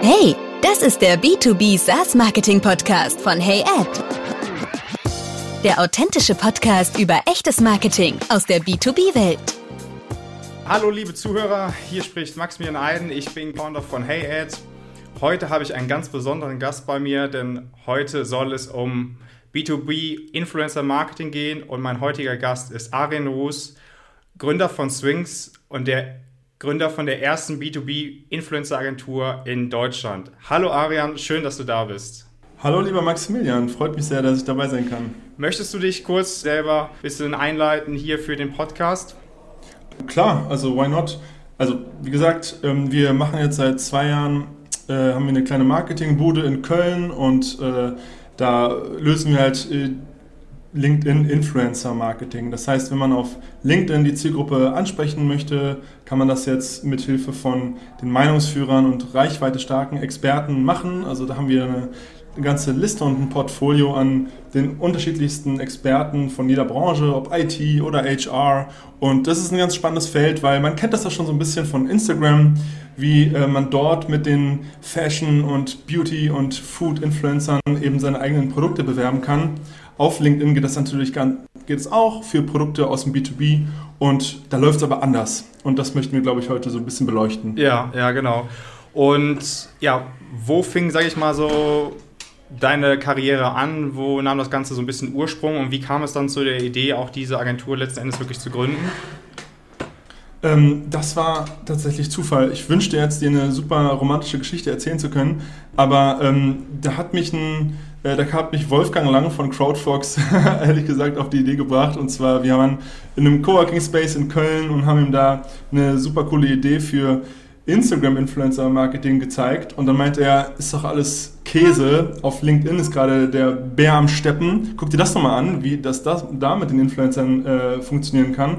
Hey, das ist der B2B SaaS Marketing Podcast von Hey Ad. Der authentische Podcast über echtes Marketing aus der B2B-Welt. Hallo liebe Zuhörer, hier spricht Maximilian Eiden, ich bin Founder von Hey Ad. Heute habe ich einen ganz besonderen Gast bei mir, denn heute soll es um B2B Influencer Marketing gehen und mein heutiger Gast ist Arjen Ruß, Gründer von Swings und der Gründer von der ersten B2B-Influencer-Agentur in Deutschland. Hallo Arian, schön, dass du da bist. Hallo lieber Maximilian, freut mich sehr, dass ich dabei sein kann. Möchtest du dich kurz selber ein bisschen einleiten hier für den Podcast? Klar, also why not? Also wie gesagt, ähm, wir machen jetzt seit zwei Jahren, äh, haben wir eine kleine Marketingbude in Köln und äh, da lösen wir halt äh, LinkedIn Influencer Marketing. Das heißt, wenn man auf LinkedIn die Zielgruppe ansprechen möchte, kann man das jetzt mit Hilfe von den Meinungsführern und reichweite starken Experten machen. Also da haben wir eine, eine ganze Liste und ein Portfolio an den unterschiedlichsten Experten von jeder Branche, ob IT oder HR. Und das ist ein ganz spannendes Feld, weil man kennt das ja schon so ein bisschen von Instagram, wie äh, man dort mit den Fashion und Beauty und Food Influencern eben seine eigenen Produkte bewerben kann. Auf LinkedIn geht das natürlich geht es auch für Produkte aus dem B2B und da läuft es aber anders. Und das möchten wir, glaube ich, heute so ein bisschen beleuchten. Ja, ja, genau. Und ja, wo fing, sage ich mal so, deine Karriere an? Wo nahm das Ganze so ein bisschen Ursprung und wie kam es dann zu der Idee, auch diese Agentur letzten Endes wirklich zu gründen? Ähm, das war tatsächlich Zufall. Ich wünschte jetzt, dir eine super romantische Geschichte erzählen zu können, aber ähm, da hat mich ein äh, da hat mich Wolfgang Lang von CrowdFox ehrlich gesagt auf die Idee gebracht. Und zwar, wir waren in einem Coworking Space in Köln und haben ihm da eine super coole Idee für Instagram-Influencer-Marketing gezeigt. Und dann meinte er, ist doch alles Käse. Auf LinkedIn ist gerade der Bär am Steppen. Guck dir das nochmal an, wie das, das da mit den Influencern äh, funktionieren kann.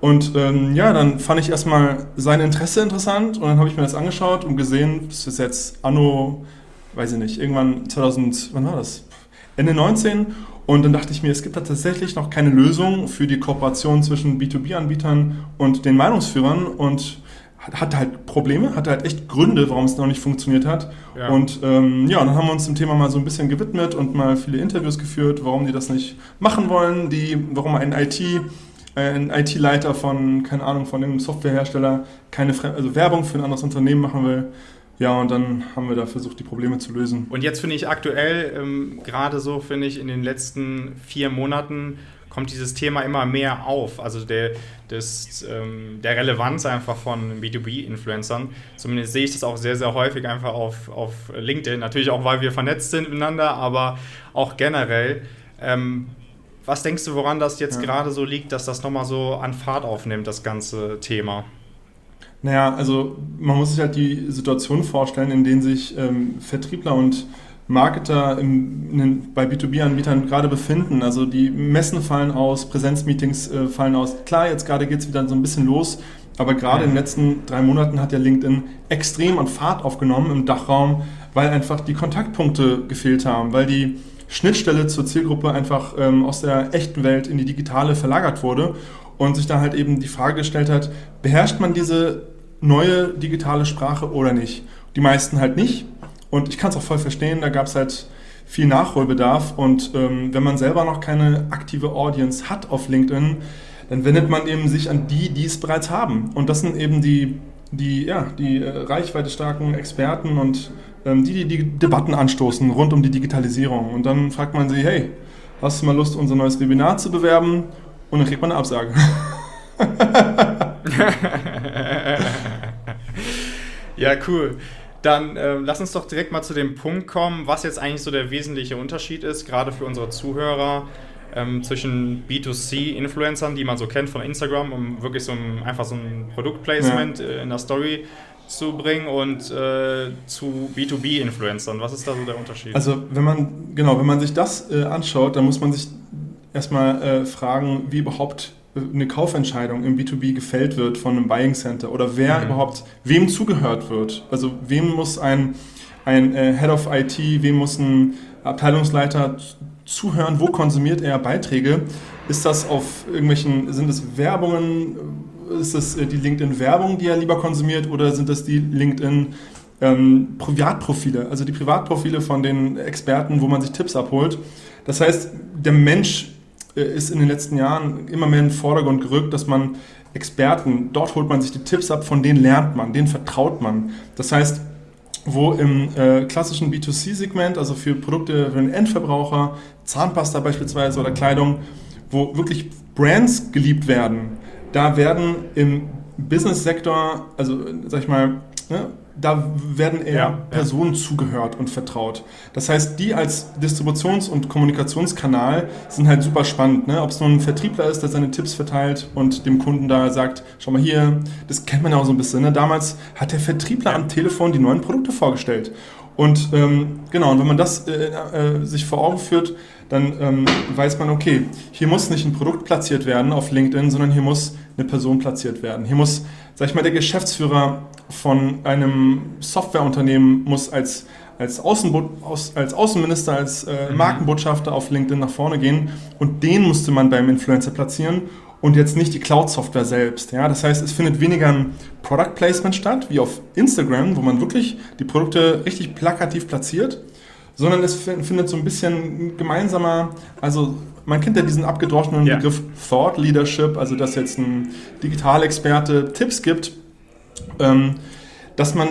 Und ähm, ja, dann fand ich erstmal sein Interesse interessant und dann habe ich mir das angeschaut und gesehen, das ist jetzt Anno weiß ich nicht, irgendwann 2000, wann war das? Ende 19. Und dann dachte ich mir, es gibt da tatsächlich noch keine Lösung für die Kooperation zwischen B2B-Anbietern und den Meinungsführern und hatte halt Probleme, hatte halt echt Gründe, warum es noch nicht funktioniert hat. Ja. Und ähm, ja, dann haben wir uns dem Thema mal so ein bisschen gewidmet und mal viele Interviews geführt, warum die das nicht machen wollen, die, warum ein IT, ein IT-Leiter von, keine Ahnung, von einem Softwarehersteller keine also Werbung für ein anderes Unternehmen machen will. Ja, und dann haben wir da versucht, die Probleme zu lösen. Und jetzt finde ich aktuell, ähm, gerade so finde ich in den letzten vier Monaten, kommt dieses Thema immer mehr auf. Also der, des, ähm, der Relevanz einfach von B2B-Influencern. Zumindest sehe ich das auch sehr, sehr häufig einfach auf, auf LinkedIn. Natürlich auch, weil wir vernetzt sind miteinander, aber auch generell. Ähm, was denkst du, woran das jetzt ja. gerade so liegt, dass das nochmal so an Fahrt aufnimmt, das ganze Thema? Naja, also man muss sich halt die Situation vorstellen, in denen sich ähm, Vertriebler und Marketer im, in, bei B2B-Anbietern gerade befinden. Also die Messen fallen aus, Präsenzmeetings äh, fallen aus. Klar, jetzt gerade geht es wieder so ein bisschen los, aber gerade in den letzten drei Monaten hat ja LinkedIn extrem an Fahrt aufgenommen im Dachraum, weil einfach die Kontaktpunkte gefehlt haben, weil die Schnittstelle zur Zielgruppe einfach ähm, aus der echten Welt in die digitale verlagert wurde und sich da halt eben die Frage gestellt hat, beherrscht man diese neue digitale Sprache oder nicht. Die meisten halt nicht. Und ich kann es auch voll verstehen, da gab es halt viel Nachholbedarf. Und ähm, wenn man selber noch keine aktive Audience hat auf LinkedIn, dann wendet man eben sich an die, die es bereits haben. Und das sind eben die, die, ja, die äh, reichweite starken Experten und ähm, die, die die Debatten anstoßen rund um die Digitalisierung. Und dann fragt man sie, hey, hast du mal Lust, unser neues Webinar zu bewerben? Und dann kriegt man eine Absage. ja, cool. Dann äh, lass uns doch direkt mal zu dem Punkt kommen, was jetzt eigentlich so der wesentliche Unterschied ist, gerade für unsere Zuhörer, ähm, zwischen B2C-Influencern, die man so kennt von Instagram, um wirklich so ein, einfach so ein Produktplacement ja. Äh, in der Story zu bringen und äh, zu B2B-Influencern. Was ist da so der Unterschied? Also wenn man, genau, wenn man sich das äh, anschaut, dann muss man sich erstmal äh, fragen, wie überhaupt eine Kaufentscheidung im B2B gefällt wird von einem Buying Center oder wer mhm. überhaupt, wem zugehört wird. Also wem muss ein, ein äh, Head of IT, wem muss ein Abteilungsleiter zuhören, wo konsumiert er Beiträge? Ist das auf irgendwelchen, sind es Werbungen, ist das äh, die LinkedIn-Werbung, die er lieber konsumiert oder sind das die LinkedIn- ähm, Privatprofile, also die Privatprofile von den Experten, wo man sich Tipps abholt. Das heißt, der Mensch ist in den letzten Jahren immer mehr in den Vordergrund gerückt, dass man Experten, dort holt man sich die Tipps ab, von denen lernt man, denen vertraut man. Das heißt, wo im äh, klassischen B2C-Segment, also für Produkte für den Endverbraucher, Zahnpasta beispielsweise oder Kleidung, wo wirklich Brands geliebt werden, da werden im Business-Sektor, also sag ich mal, ne, da werden eher ja, Personen ja. zugehört und vertraut. Das heißt, die als Distributions- und Kommunikationskanal sind halt super spannend. Ne? Ob es nun ein Vertriebler ist, der seine Tipps verteilt und dem Kunden da sagt, schau mal hier, das kennt man ja auch so ein bisschen. Ne? Damals hat der Vertriebler am Telefon die neuen Produkte vorgestellt. Und ähm, genau, und wenn man das äh, äh, sich vor Augen führt, dann ähm, weiß man, okay, hier muss nicht ein Produkt platziert werden auf LinkedIn, sondern hier muss eine Person platziert werden. Hier muss, sag ich mal, der Geschäftsführer von einem Softwareunternehmen muss als, als, Außenbo als Außenminister, als äh, mhm. Markenbotschafter auf LinkedIn nach vorne gehen und den musste man beim Influencer platzieren und jetzt nicht die Cloud-Software selbst. Ja? Das heißt, es findet weniger ein Product Placement statt, wie auf Instagram, wo man wirklich die Produkte richtig plakativ platziert, sondern es findet so ein bisschen gemeinsamer, also man kennt ja diesen abgedroschenen ja. Begriff Thought Leadership, also dass jetzt ein Digitalexperte Tipps gibt, ähm, dass man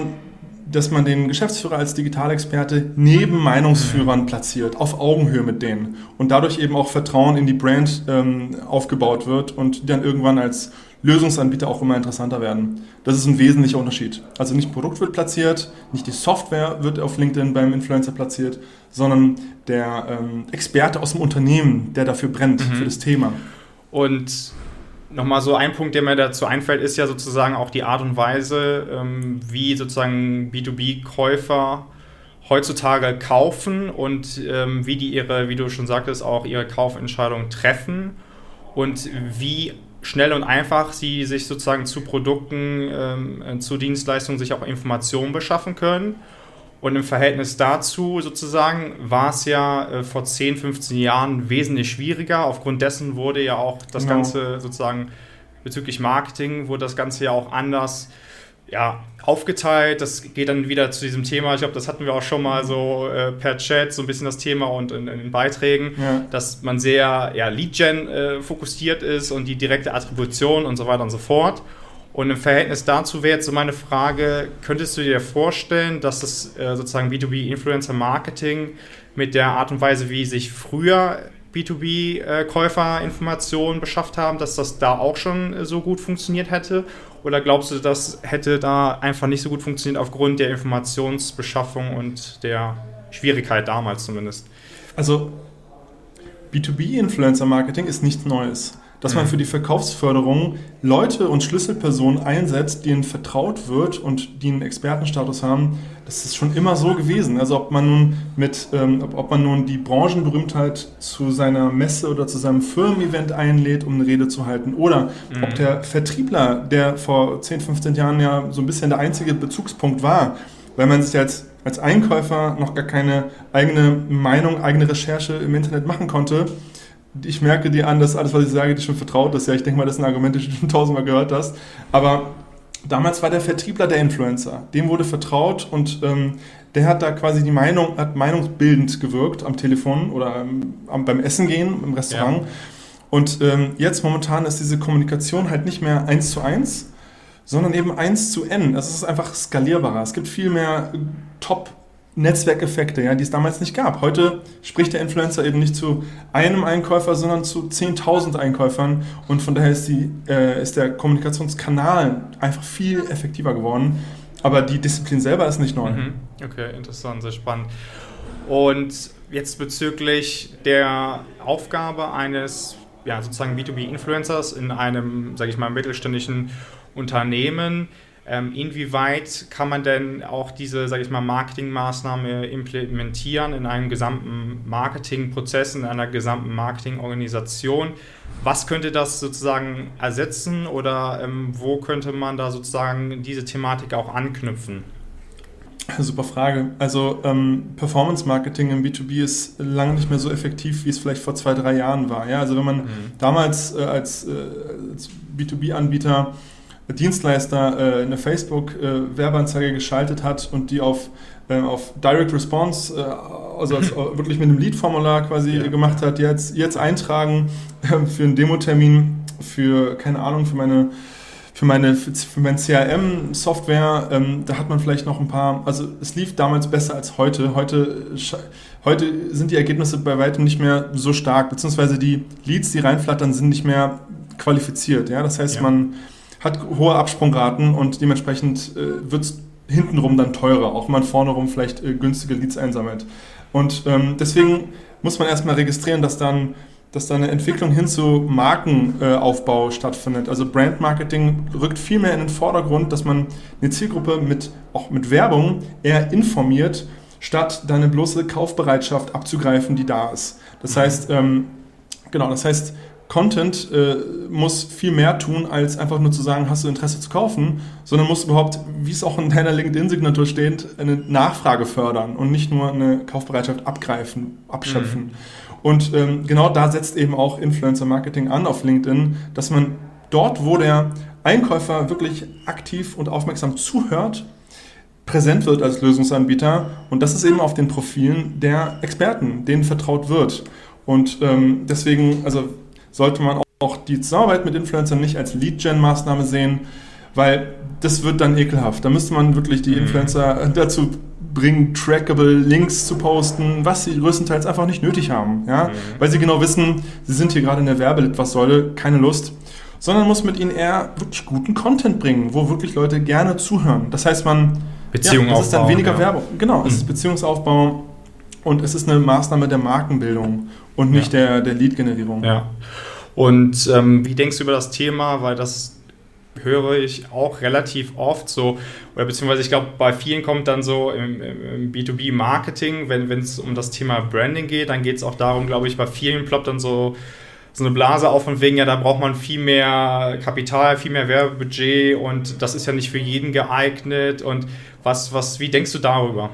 dass man den Geschäftsführer als Digitalexperte neben Meinungsführern platziert, auf Augenhöhe mit denen und dadurch eben auch Vertrauen in die Brand ähm, aufgebaut wird und die dann irgendwann als Lösungsanbieter auch immer interessanter werden. Das ist ein wesentlicher Unterschied. Also nicht ein Produkt wird platziert, nicht die Software wird auf LinkedIn beim Influencer platziert, sondern der ähm, Experte aus dem Unternehmen, der dafür brennt, mhm. für das Thema. Und Nochmal so ein Punkt, der mir dazu einfällt, ist ja sozusagen auch die Art und Weise, ähm, wie sozusagen B2B-Käufer heutzutage kaufen und ähm, wie die ihre, wie du schon sagtest, auch ihre Kaufentscheidung treffen und wie schnell und einfach sie sich sozusagen zu Produkten, ähm, zu Dienstleistungen sich auch Informationen beschaffen können und im Verhältnis dazu sozusagen war es ja äh, vor 10, 15 Jahren wesentlich schwieriger. Aufgrund dessen wurde ja auch das genau. Ganze sozusagen bezüglich Marketing, wurde das Ganze ja auch anders ja, aufgeteilt. Das geht dann wieder zu diesem Thema. Ich glaube, das hatten wir auch schon mal so äh, per Chat, so ein bisschen das Thema und in, in den Beiträgen, ja. dass man sehr ja, Lead-Gen äh, fokussiert ist und die direkte Attribution und so weiter und so fort. Und im Verhältnis dazu wäre jetzt so meine Frage, könntest du dir vorstellen, dass das äh, sozusagen B2B-Influencer-Marketing mit der Art und Weise, wie sich früher B2B-Käufer äh, Informationen beschafft haben, dass das da auch schon äh, so gut funktioniert hätte? Oder glaubst du, das hätte da einfach nicht so gut funktioniert aufgrund der Informationsbeschaffung und der Schwierigkeit damals zumindest? Also B2B-Influencer-Marketing ist nichts Neues dass man mhm. für die Verkaufsförderung Leute und Schlüsselpersonen einsetzt, denen vertraut wird und die einen Expertenstatus haben, das ist schon immer so gewesen. Also ob man nun mit, ähm, ob, ob man nun die Branchenberühmtheit zu seiner Messe oder zu seinem Firmen-Event einlädt, um eine Rede zu halten, oder mhm. ob der Vertriebler, der vor 10, 15 Jahren ja so ein bisschen der einzige Bezugspunkt war, weil man sich als als Einkäufer noch gar keine eigene Meinung, eigene Recherche im Internet machen konnte, ich merke dir an, dass alles, was ich sage, dir schon vertraut ist. Ja, ich denke mal, das sind Argumente, die du schon tausendmal gehört hast. Aber damals war der Vertriebler der Influencer. Dem wurde vertraut und ähm, der hat da quasi die Meinung, hat meinungsbildend gewirkt am Telefon oder ähm, beim Essen gehen, im Restaurant. Ja. Und ähm, jetzt momentan ist diese Kommunikation halt nicht mehr eins zu eins, sondern eben eins zu n. Das ist einfach skalierbarer. Es gibt viel mehr Top- Netzwerkeffekte, ja, die es damals nicht gab. Heute spricht der Influencer eben nicht zu einem Einkäufer, sondern zu 10.000 Einkäufern und von daher ist, die, äh, ist der Kommunikationskanal einfach viel effektiver geworden. Aber die Disziplin selber ist nicht neu. Mhm. Okay, interessant, sehr spannend. Und jetzt bezüglich der Aufgabe eines ja, sozusagen B2B-Influencers in einem, sage ich mal, mittelständischen Unternehmen, ähm, inwieweit kann man denn auch diese, sage ich mal, Marketingmaßnahme implementieren in einem gesamten Marketingprozess, in einer gesamten Marketingorganisation? Was könnte das sozusagen ersetzen oder ähm, wo könnte man da sozusagen diese Thematik auch anknüpfen? Super Frage. Also ähm, Performance Marketing im B2B ist lange nicht mehr so effektiv, wie es vielleicht vor zwei, drei Jahren war. Ja, also wenn man mhm. damals äh, als, äh, als B2B-Anbieter Dienstleister äh, eine Facebook-Werbeanzeige geschaltet hat und die auf, äh, auf Direct Response, äh, also als, wirklich mit einem Lead-Formular quasi ja. gemacht hat, jetzt, jetzt eintragen äh, für einen Demotermin, für, keine Ahnung, für meine für meine, für mein CRM-Software, ähm, da hat man vielleicht noch ein paar, also es lief damals besser als heute. Heute, heute sind die Ergebnisse bei weitem nicht mehr so stark, beziehungsweise die Leads, die reinflattern, sind nicht mehr qualifiziert. Ja? Das heißt, ja. man hat hohe Absprungraten und dementsprechend äh, wird es hintenrum dann teurer, auch wenn man vorne rum vielleicht äh, günstige Leads einsammelt. Und ähm, deswegen muss man erstmal registrieren, dass dann dass da eine Entwicklung hin zu Markenaufbau äh, stattfindet. Also Brandmarketing rückt viel mehr in den Vordergrund, dass man eine Zielgruppe mit, auch mit Werbung eher informiert, statt deine bloße Kaufbereitschaft abzugreifen, die da ist. Das mhm. heißt, ähm, genau, das heißt, Content äh, muss viel mehr tun, als einfach nur zu sagen, hast du Interesse zu kaufen, sondern muss überhaupt, wie es auch in deiner LinkedIn-Signatur steht, eine Nachfrage fördern und nicht nur eine Kaufbereitschaft abgreifen, abschöpfen. Mhm. Und ähm, genau da setzt eben auch Influencer Marketing an auf LinkedIn, dass man dort, wo der Einkäufer wirklich aktiv und aufmerksam zuhört, präsent wird als Lösungsanbieter. Und das ist eben auf den Profilen der Experten, denen vertraut wird. Und ähm, deswegen, also sollte man auch die Zusammenarbeit mit Influencern nicht als Lead-Gen-Maßnahme sehen, weil das wird dann ekelhaft. Da müsste man wirklich die mhm. Influencer dazu bringen, trackable Links zu posten, was sie größtenteils einfach nicht nötig haben. Ja? Mhm. Weil sie genau wissen, sie sind hier gerade in der Werbelitfaßsäule, keine Lust. Sondern muss mit ihnen eher wirklich guten Content bringen, wo wirklich Leute gerne zuhören. Das heißt, man. Beziehung ja, das ist dann weniger ja. Werbung. Genau, es ist mhm. Beziehungsaufbau und es ist eine Maßnahme der Markenbildung und nicht ja. der, der Lead-Generierung. Ja. Und ähm, wie denkst du über das Thema? Weil das höre ich auch relativ oft so, oder beziehungsweise ich glaube, bei vielen kommt dann so im, im B2B-Marketing, wenn es um das Thema Branding geht, dann geht es auch darum, glaube ich, bei vielen ploppt dann so, so eine Blase auf und wegen, ja, da braucht man viel mehr Kapital, viel mehr Werbebudget und das ist ja nicht für jeden geeignet. Und was, was, wie denkst du darüber?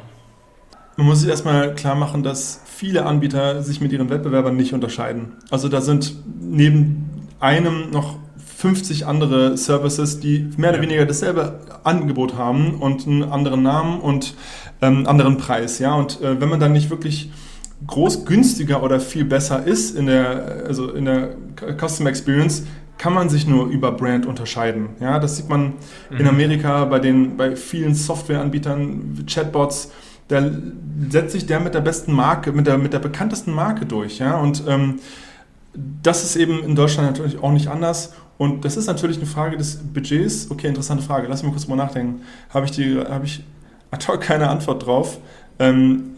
Man muss sich erstmal klar machen, dass viele Anbieter sich mit ihren Wettbewerbern nicht unterscheiden. Also da sind neben einem noch 50 andere Services, die mehr oder weniger dasselbe Angebot haben und einen anderen Namen und einen ähm, anderen Preis. Ja? Und äh, wenn man dann nicht wirklich groß günstiger oder viel besser ist in der, also in der Customer Experience, kann man sich nur über Brand unterscheiden. Ja, das sieht man mhm. in Amerika bei den bei vielen Softwareanbietern, Chatbots. Da setzt sich der mit der besten Marke, mit der mit der bekanntesten Marke durch. Ja, und ähm, das ist eben in Deutschland natürlich auch nicht anders. Und das ist natürlich eine Frage des Budgets. Okay, interessante Frage. Lass mich kurz mal nachdenken. Habe ich, die, ich ad hoc keine Antwort drauf, ähm,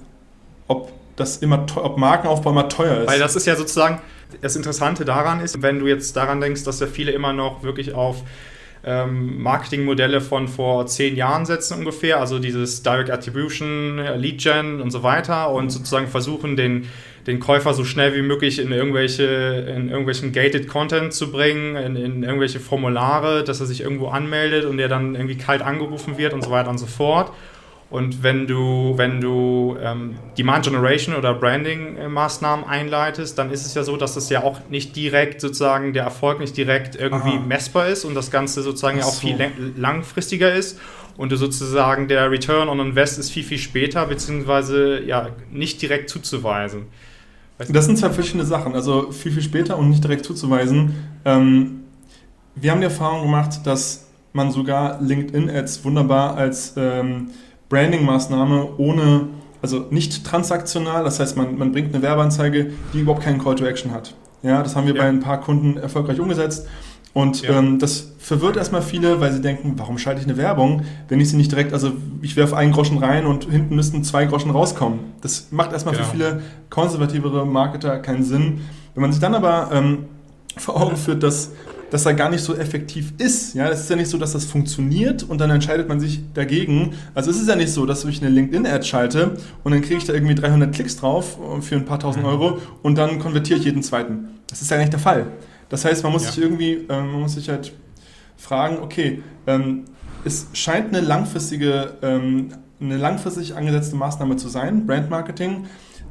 ob das immer, ob Markenaufbau immer teuer ist. Weil das ist ja sozusagen das Interessante daran ist, wenn du jetzt daran denkst, dass ja viele immer noch wirklich auf ähm, Marketingmodelle von vor zehn Jahren setzen ungefähr, also dieses Direct Attribution, Lead Gen und so weiter und sozusagen versuchen, den den Käufer so schnell wie möglich in irgendwelche, in irgendwelchen gated Content zu bringen, in, in irgendwelche Formulare, dass er sich irgendwo anmeldet und der dann irgendwie kalt angerufen wird und so weiter und so fort. Und wenn du, wenn du ähm, Demand Generation oder Branding-Maßnahmen einleitest, dann ist es ja so, dass das ja auch nicht direkt sozusagen der Erfolg nicht direkt irgendwie Aha. messbar ist und das Ganze sozusagen ja auch viel langfristiger ist und du sozusagen der Return on Invest ist viel, viel später, beziehungsweise ja nicht direkt zuzuweisen. Das sind zwei verschiedene Sachen. Also viel, viel später und nicht direkt zuzuweisen. Ähm, wir haben die Erfahrung gemacht, dass man sogar LinkedIn-Ads wunderbar als ähm, Branding-Maßnahme ohne, also nicht transaktional, das heißt, man, man bringt eine Werbeanzeige, die überhaupt keinen Call to Action hat. Ja, das haben wir ja. bei ein paar Kunden erfolgreich umgesetzt. Und ja. ähm, das verwirrt erstmal viele, weil sie denken, warum schalte ich eine Werbung, wenn ich sie nicht direkt, also ich werfe einen Groschen rein und hinten müssten zwei Groschen rauskommen. Das macht erstmal genau. für viele konservativere Marketer keinen Sinn. Wenn man sich dann aber ähm, vor Augen führt, dass das da gar nicht so effektiv ist. Ja, es ist ja nicht so, dass das funktioniert und dann entscheidet man sich dagegen. Also es ist ja nicht so, dass ich eine LinkedIn-Ad schalte und dann kriege ich da irgendwie 300 Klicks drauf für ein paar tausend mhm. Euro und dann konvertiere ich jeden zweiten. Das ist ja nicht der Fall. Das heißt, man muss ja. sich irgendwie, ähm, man muss sich halt fragen, okay, ähm, es scheint eine langfristige, ähm, eine langfristig angesetzte Maßnahme zu sein, Brandmarketing.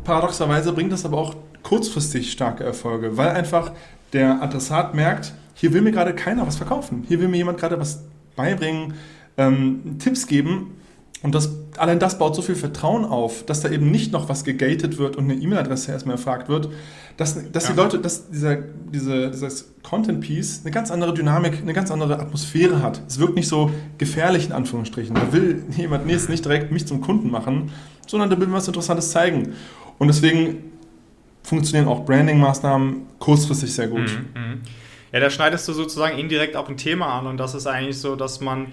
Paradoxerweise bringt das aber auch kurzfristig starke Erfolge, weil einfach der Adressat merkt, hier will mir gerade keiner was verkaufen. Hier will mir jemand gerade was beibringen, ähm, Tipps geben. Und das, allein das baut so viel Vertrauen auf, dass da eben nicht noch was gegated wird und eine E-Mail-Adresse erstmal erfragt wird, dass, dass ja. die Leute, dass dieser, diese, dieses Content-Piece eine ganz andere Dynamik, eine ganz andere Atmosphäre hat. Es wirkt nicht so gefährlich in Anführungsstrichen. Da will jemand nee, nicht direkt mich zum Kunden machen, sondern da will was Interessantes zeigen. Und deswegen funktionieren auch Branding-Maßnahmen kurzfristig sehr gut. Mhm, mhm. Ja, da schneidest du sozusagen indirekt auch ein Thema an und das ist eigentlich so, dass man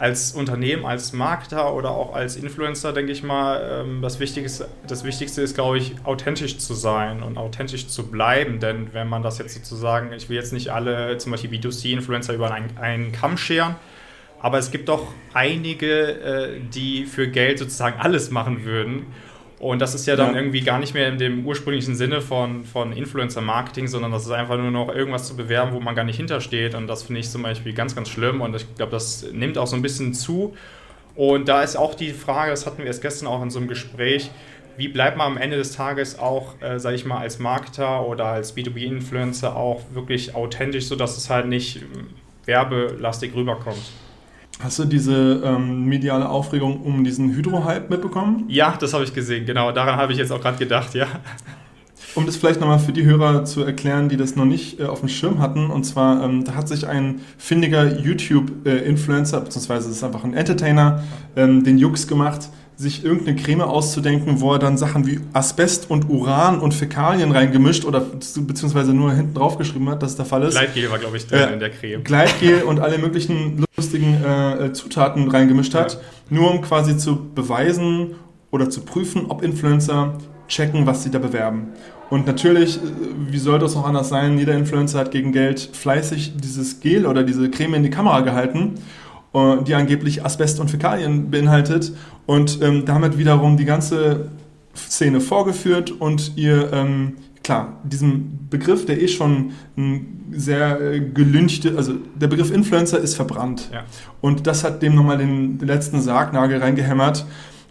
als Unternehmen, als Marketer oder auch als Influencer, denke ich mal, ähm, das Wichtigste, das Wichtigste ist, glaube ich, authentisch zu sein und authentisch zu bleiben. Denn wenn man das jetzt sozusagen, ich will jetzt nicht alle, zum Beispiel B2C-Influencer über einen, einen Kamm scheren, aber es gibt doch einige, äh, die für Geld sozusagen alles machen würden. Und das ist ja dann ja. irgendwie gar nicht mehr in dem ursprünglichen Sinne von, von Influencer-Marketing, sondern das ist einfach nur noch irgendwas zu bewerben, wo man gar nicht hintersteht. Und das finde ich zum Beispiel ganz, ganz schlimm. Und ich glaube, das nimmt auch so ein bisschen zu. Und da ist auch die Frage, das hatten wir erst gestern auch in so einem Gespräch, wie bleibt man am Ende des Tages auch, äh, sage ich mal, als Marketer oder als B2B-Influencer auch wirklich authentisch, sodass es halt nicht ähm, werbelastig rüberkommt? Hast du diese ähm, mediale Aufregung um diesen Hydro-Hype mitbekommen? Ja, das habe ich gesehen, genau. Daran habe ich jetzt auch gerade gedacht, ja. Um das vielleicht nochmal für die Hörer zu erklären, die das noch nicht äh, auf dem Schirm hatten, und zwar, ähm, da hat sich ein findiger YouTube-Influencer, äh, beziehungsweise es ist einfach ein Entertainer, ähm, den Jux gemacht, sich irgendeine Creme auszudenken, wo er dann Sachen wie Asbest und Uran und Fäkalien reingemischt oder beziehungsweise nur hinten drauf geschrieben hat, dass der Fall ist. Gleitgel war, glaube ich, drin äh, in der Creme. Gleitgel und alle möglichen lustigen äh, Zutaten reingemischt hat, ja. nur um quasi zu beweisen oder zu prüfen, ob Influencer checken, was sie da bewerben. Und natürlich, äh, wie soll das auch anders sein? Jeder Influencer hat gegen Geld fleißig dieses Gel oder diese Creme in die Kamera gehalten äh, die angeblich Asbest und Fäkalien beinhaltet und ähm, damit wiederum die ganze Szene vorgeführt und ihr, ähm, klar, diesem Begriff, der eh schon sehr äh, gelünchte, also der Begriff Influencer ist verbrannt. Ja. Und das hat dem nochmal den, den letzten Sargnagel reingehämmert.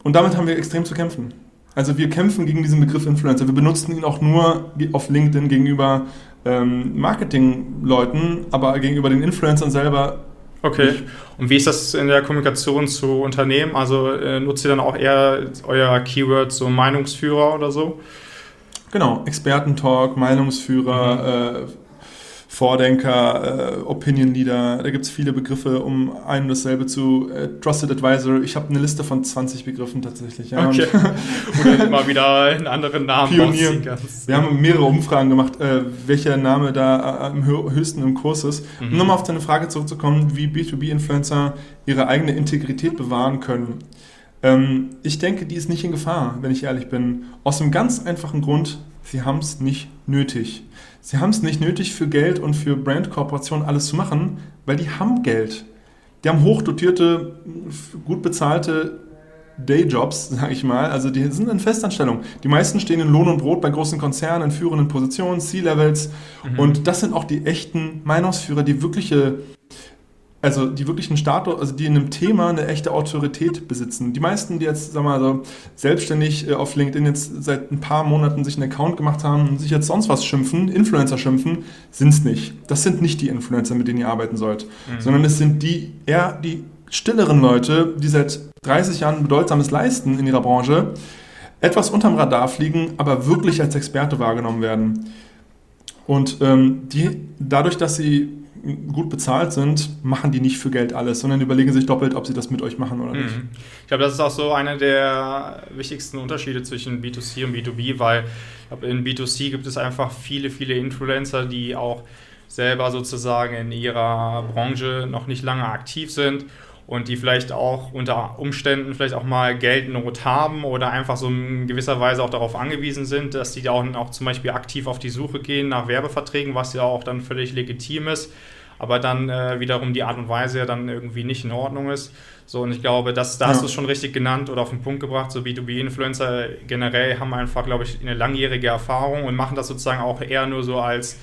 Und damit haben wir extrem zu kämpfen. Also wir kämpfen gegen diesen Begriff Influencer. Wir benutzen ihn auch nur auf LinkedIn gegenüber ähm, Marketingleuten, aber gegenüber den Influencern selber Okay. Und wie ist das in der Kommunikation zu Unternehmen? Also äh, nutzt ihr dann auch eher euer Keyword so Meinungsführer oder so? Genau, Expertentalk, Meinungsführer, mhm. äh, Vordenker, äh, Opinion Leader, da gibt es viele Begriffe, um ein und dasselbe zu äh, Trusted Advisor. Ich habe eine Liste von 20 Begriffen tatsächlich. Ja. Okay. Oder immer wieder einen anderen Namen Pionier. Wir haben mehrere Umfragen gemacht, äh, welcher Name da äh, am höchsten im Kurs ist. Mhm. Um nochmal auf deine Frage zurückzukommen, wie B2B-Influencer ihre eigene Integrität bewahren können. Ähm, ich denke, die ist nicht in Gefahr, wenn ich ehrlich bin. Aus einem ganz einfachen Grund, sie haben es nicht nötig. Sie haben es nicht nötig, für Geld und für Brandkooperationen alles zu machen, weil die haben Geld. Die haben hochdotierte, gut bezahlte Dayjobs, sage ich mal. Also die sind in Festanstellung. Die meisten stehen in Lohn und Brot bei großen Konzernen, in führenden Positionen, C-Levels. Mhm. Und das sind auch die echten Meinungsführer, die wirkliche also die wirklich einen Status, also die in einem Thema eine echte Autorität besitzen. Die meisten, die jetzt, sagen wir mal, so selbstständig äh, auf LinkedIn jetzt seit ein paar Monaten sich einen Account gemacht haben und sich jetzt sonst was schimpfen, Influencer schimpfen, sind es nicht. Das sind nicht die Influencer, mit denen ihr arbeiten sollt, mhm. sondern es sind die eher die stilleren Leute, die seit 30 Jahren Bedeutsames leisten in ihrer Branche, etwas unterm Radar fliegen, aber wirklich als Experte wahrgenommen werden. Und ähm, die, dadurch, dass sie gut bezahlt sind, machen die nicht für Geld alles, sondern überlegen sich doppelt, ob sie das mit euch machen oder nicht. Mhm. Ich glaube, das ist auch so einer der wichtigsten Unterschiede zwischen B2C und B2B, weil in B2C gibt es einfach viele, viele Influencer, die auch selber sozusagen in ihrer Branche noch nicht lange aktiv sind und die vielleicht auch unter Umständen vielleicht auch mal Geldnot haben oder einfach so in gewisser Weise auch darauf angewiesen sind, dass die auch, auch zum Beispiel aktiv auf die Suche gehen nach Werbeverträgen, was ja auch dann völlig legitim ist, aber dann äh, wiederum die Art und Weise ja dann irgendwie nicht in Ordnung ist. So, und ich glaube, das, da ja. hast du es schon richtig genannt oder auf den Punkt gebracht. So B2B-Influencer generell haben einfach, glaube ich, eine langjährige Erfahrung und machen das sozusagen auch eher nur so als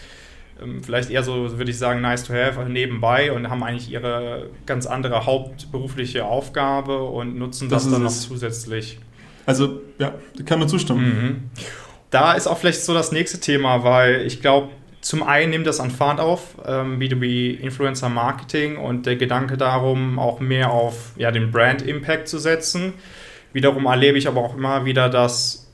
vielleicht eher so, würde ich sagen, nice to have nebenbei und haben eigentlich ihre ganz andere hauptberufliche Aufgabe und nutzen das, das dann noch zusätzlich. Also, ja, kann man zustimmen. Mhm. Da ist auch vielleicht so das nächste Thema, weil ich glaube, zum einen nimmt das an Fahrt auf, ähm, B2B Influencer Marketing und der Gedanke darum, auch mehr auf ja, den Brand Impact zu setzen. Wiederum erlebe ich aber auch immer wieder, dass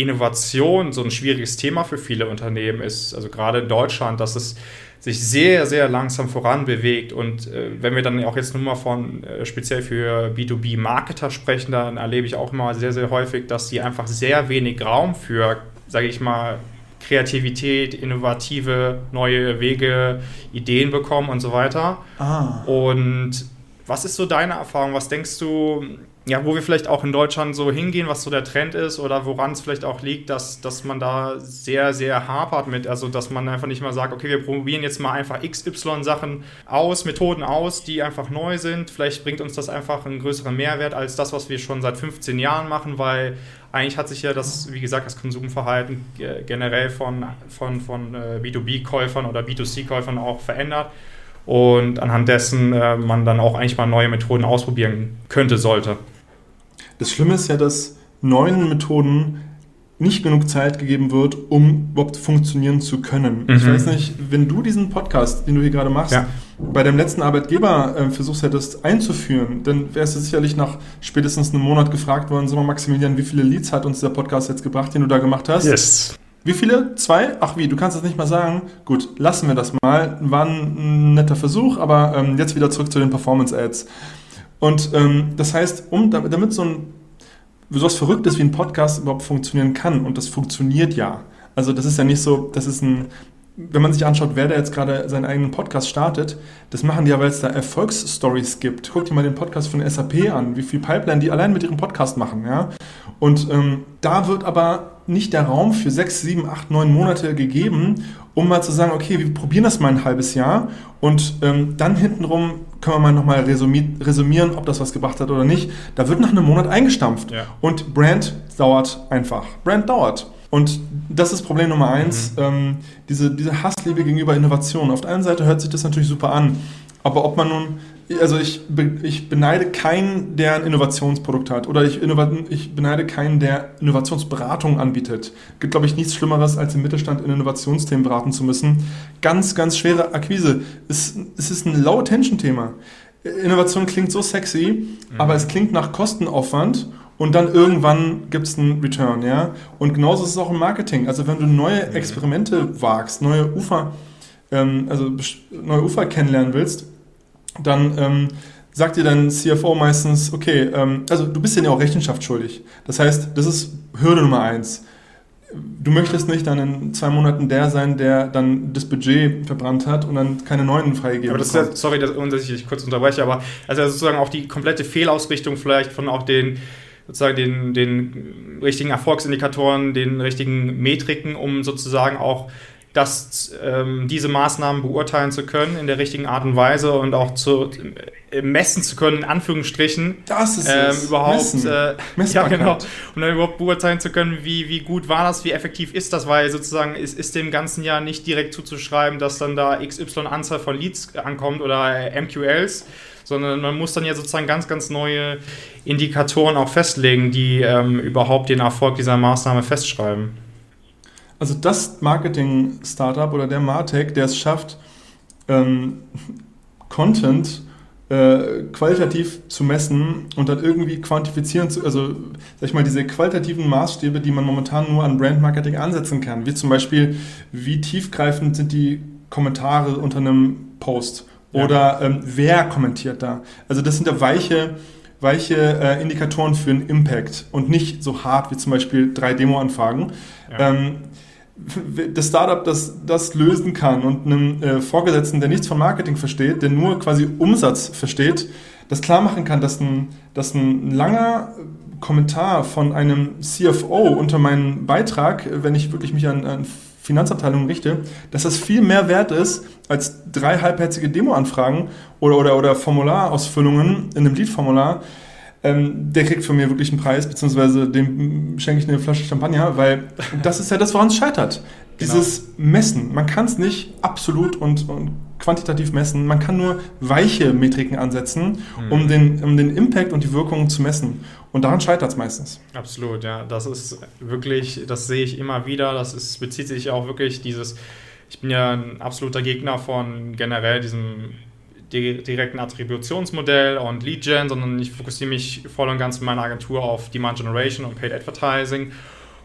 Innovation so ein schwieriges Thema für viele Unternehmen ist, also gerade in Deutschland, dass es sich sehr, sehr langsam voran bewegt. Und äh, wenn wir dann auch jetzt nur mal von äh, speziell für B2B-Marketer sprechen, dann erlebe ich auch immer sehr, sehr häufig, dass sie einfach sehr wenig Raum für, sage ich mal, Kreativität, innovative neue Wege, Ideen bekommen und so weiter. Ah. Und was ist so deine Erfahrung? Was denkst du, ja, wo wir vielleicht auch in Deutschland so hingehen, was so der Trend ist oder woran es vielleicht auch liegt, dass, dass man da sehr, sehr hapert mit, also dass man einfach nicht mal sagt, okay, wir probieren jetzt mal einfach XY-Sachen aus, Methoden aus, die einfach neu sind. Vielleicht bringt uns das einfach einen größeren Mehrwert als das, was wir schon seit 15 Jahren machen, weil eigentlich hat sich ja das, wie gesagt, das Konsumverhalten generell von, von, von äh, B2B-Käufern oder B2C-Käufern auch verändert und anhand dessen äh, man dann auch eigentlich mal neue Methoden ausprobieren könnte, sollte. Das Schlimme ist ja, dass neuen Methoden nicht genug Zeit gegeben wird, um überhaupt funktionieren zu können. Mhm. Ich weiß nicht, wenn du diesen Podcast, den du hier gerade machst, ja. bei deinem letzten Arbeitgeber äh, versuchst hättest einzuführen, dann wärst du sicherlich nach spätestens einem Monat gefragt worden, sag mal Maximilian, wie viele Leads hat uns der Podcast jetzt gebracht, den du da gemacht hast? Yes. Wie viele? Zwei? Ach wie, du kannst das nicht mal sagen. Gut, lassen wir das mal. War ein netter Versuch, aber ähm, jetzt wieder zurück zu den Performance-Ads. Und ähm, das heißt, um, damit so ein so was Verrücktes wie ein Podcast überhaupt funktionieren kann, und das funktioniert ja. Also das ist ja nicht so, das ist ein, wenn man sich anschaut, wer da jetzt gerade seinen eigenen Podcast startet, das machen die ja, weil es da Erfolgsstories gibt. Guck dir mal den Podcast von SAP an, wie viel Pipeline die allein mit ihrem Podcast machen, ja. Und ähm, da wird aber nicht der Raum für sechs, sieben, acht, neun Monate gegeben, um mal zu sagen, okay, wir probieren das mal ein halbes Jahr und ähm, dann hintenrum können wir mal nochmal resümieren, ob das was gebracht hat oder nicht. Da wird nach einem Monat eingestampft. Ja. Und Brand dauert einfach. Brand dauert. Und das ist Problem Nummer eins, mhm. ähm, diese, diese Hassliebe gegenüber Innovation. Auf der einen Seite hört sich das natürlich super an, aber ob man nun, also ich, ich beneide keinen, der ein Innovationsprodukt hat oder ich, ich beneide keinen, der Innovationsberatung anbietet. Es gibt, glaube ich, nichts Schlimmeres, als im Mittelstand in Innovationsthemen beraten zu müssen. Ganz, ganz schwere Akquise. Es, es ist ein Low-Attention-Thema. Innovation klingt so sexy, mhm. aber es klingt nach Kostenaufwand und dann irgendwann gibt es einen Return, ja. Und genauso ist es auch im Marketing. Also wenn du neue mhm. Experimente wagst, neue Ufer, ähm, also neue Ufer kennenlernen willst, dann ähm, sagt dir dein CFO meistens, okay, ähm, also du bist ja auch Rechenschaft schuldig. Das heißt, das ist Hürde Nummer eins. Du möchtest nicht dann in zwei Monaten der sein, der dann das Budget verbrannt hat und dann keine neuen freigegeben ist ja, sorry, dass, dass ich kurz unterbreche, aber also sozusagen auch die komplette Fehlausrichtung vielleicht von auch den sozusagen den, den richtigen Erfolgsindikatoren, den richtigen Metriken, um sozusagen auch das, ähm, diese Maßnahmen beurteilen zu können in der richtigen Art und Weise und auch zu äh, messen zu können, in Anführungsstrichen. Das ist ähm, es. überhaupt. Äh, ja, genau. Und dann überhaupt beurteilen zu können, wie, wie gut war das, wie effektiv ist das, weil sozusagen ist, ist dem ganzen Jahr nicht direkt zuzuschreiben, dass dann da XY Anzahl von Leads ankommt oder MQLs, sondern man muss dann ja sozusagen ganz, ganz neue Indikatoren auch festlegen, die ähm, überhaupt den Erfolg dieser Maßnahme festschreiben. Also das Marketing-Startup oder der Martech, der es schafft, ähm, Content äh, qualitativ zu messen und dann irgendwie quantifizieren zu, also sag ich mal, diese qualitativen Maßstäbe, die man momentan nur an Brand-Marketing ansetzen kann, wie zum Beispiel, wie tiefgreifend sind die Kommentare unter einem Post oder ähm, wer kommentiert da? Also das sind ja weiche, weiche äh, Indikatoren für einen Impact und nicht so hart wie zum Beispiel drei Demo-Anfragen. Ja. Ähm, das Startup, das das lösen kann und einem äh, Vorgesetzten, der nichts von Marketing versteht, der nur quasi Umsatz versteht, das klar machen kann, dass ein, dass ein langer Kommentar von einem CFO unter meinen Beitrag, wenn ich wirklich mich an, an Finanzabteilung richte, dass das viel mehr wert ist als drei halbherzige Demo-Anfragen oder, oder, oder Formularausfüllungen in einem Lead-Formular. Ähm, der kriegt von mir wirklich einen Preis, beziehungsweise dem schenke ich eine Flasche Champagner, weil das ist ja das, woran es scheitert. Genau. Dieses Messen. Man kann es nicht absolut und, und, quantitativ messen. Man kann nur weiche Metriken ansetzen, mhm. um, den, um den Impact und die Wirkung zu messen. Und daran scheitert es meistens. Absolut, ja. Das ist wirklich, das sehe ich immer wieder. Das ist, bezieht sich auch wirklich dieses ich bin ja ein absoluter Gegner von generell diesem direkten Attributionsmodell und Lead Gen, sondern ich fokussiere mich voll und ganz in meiner Agentur auf Demand Generation und Paid Advertising.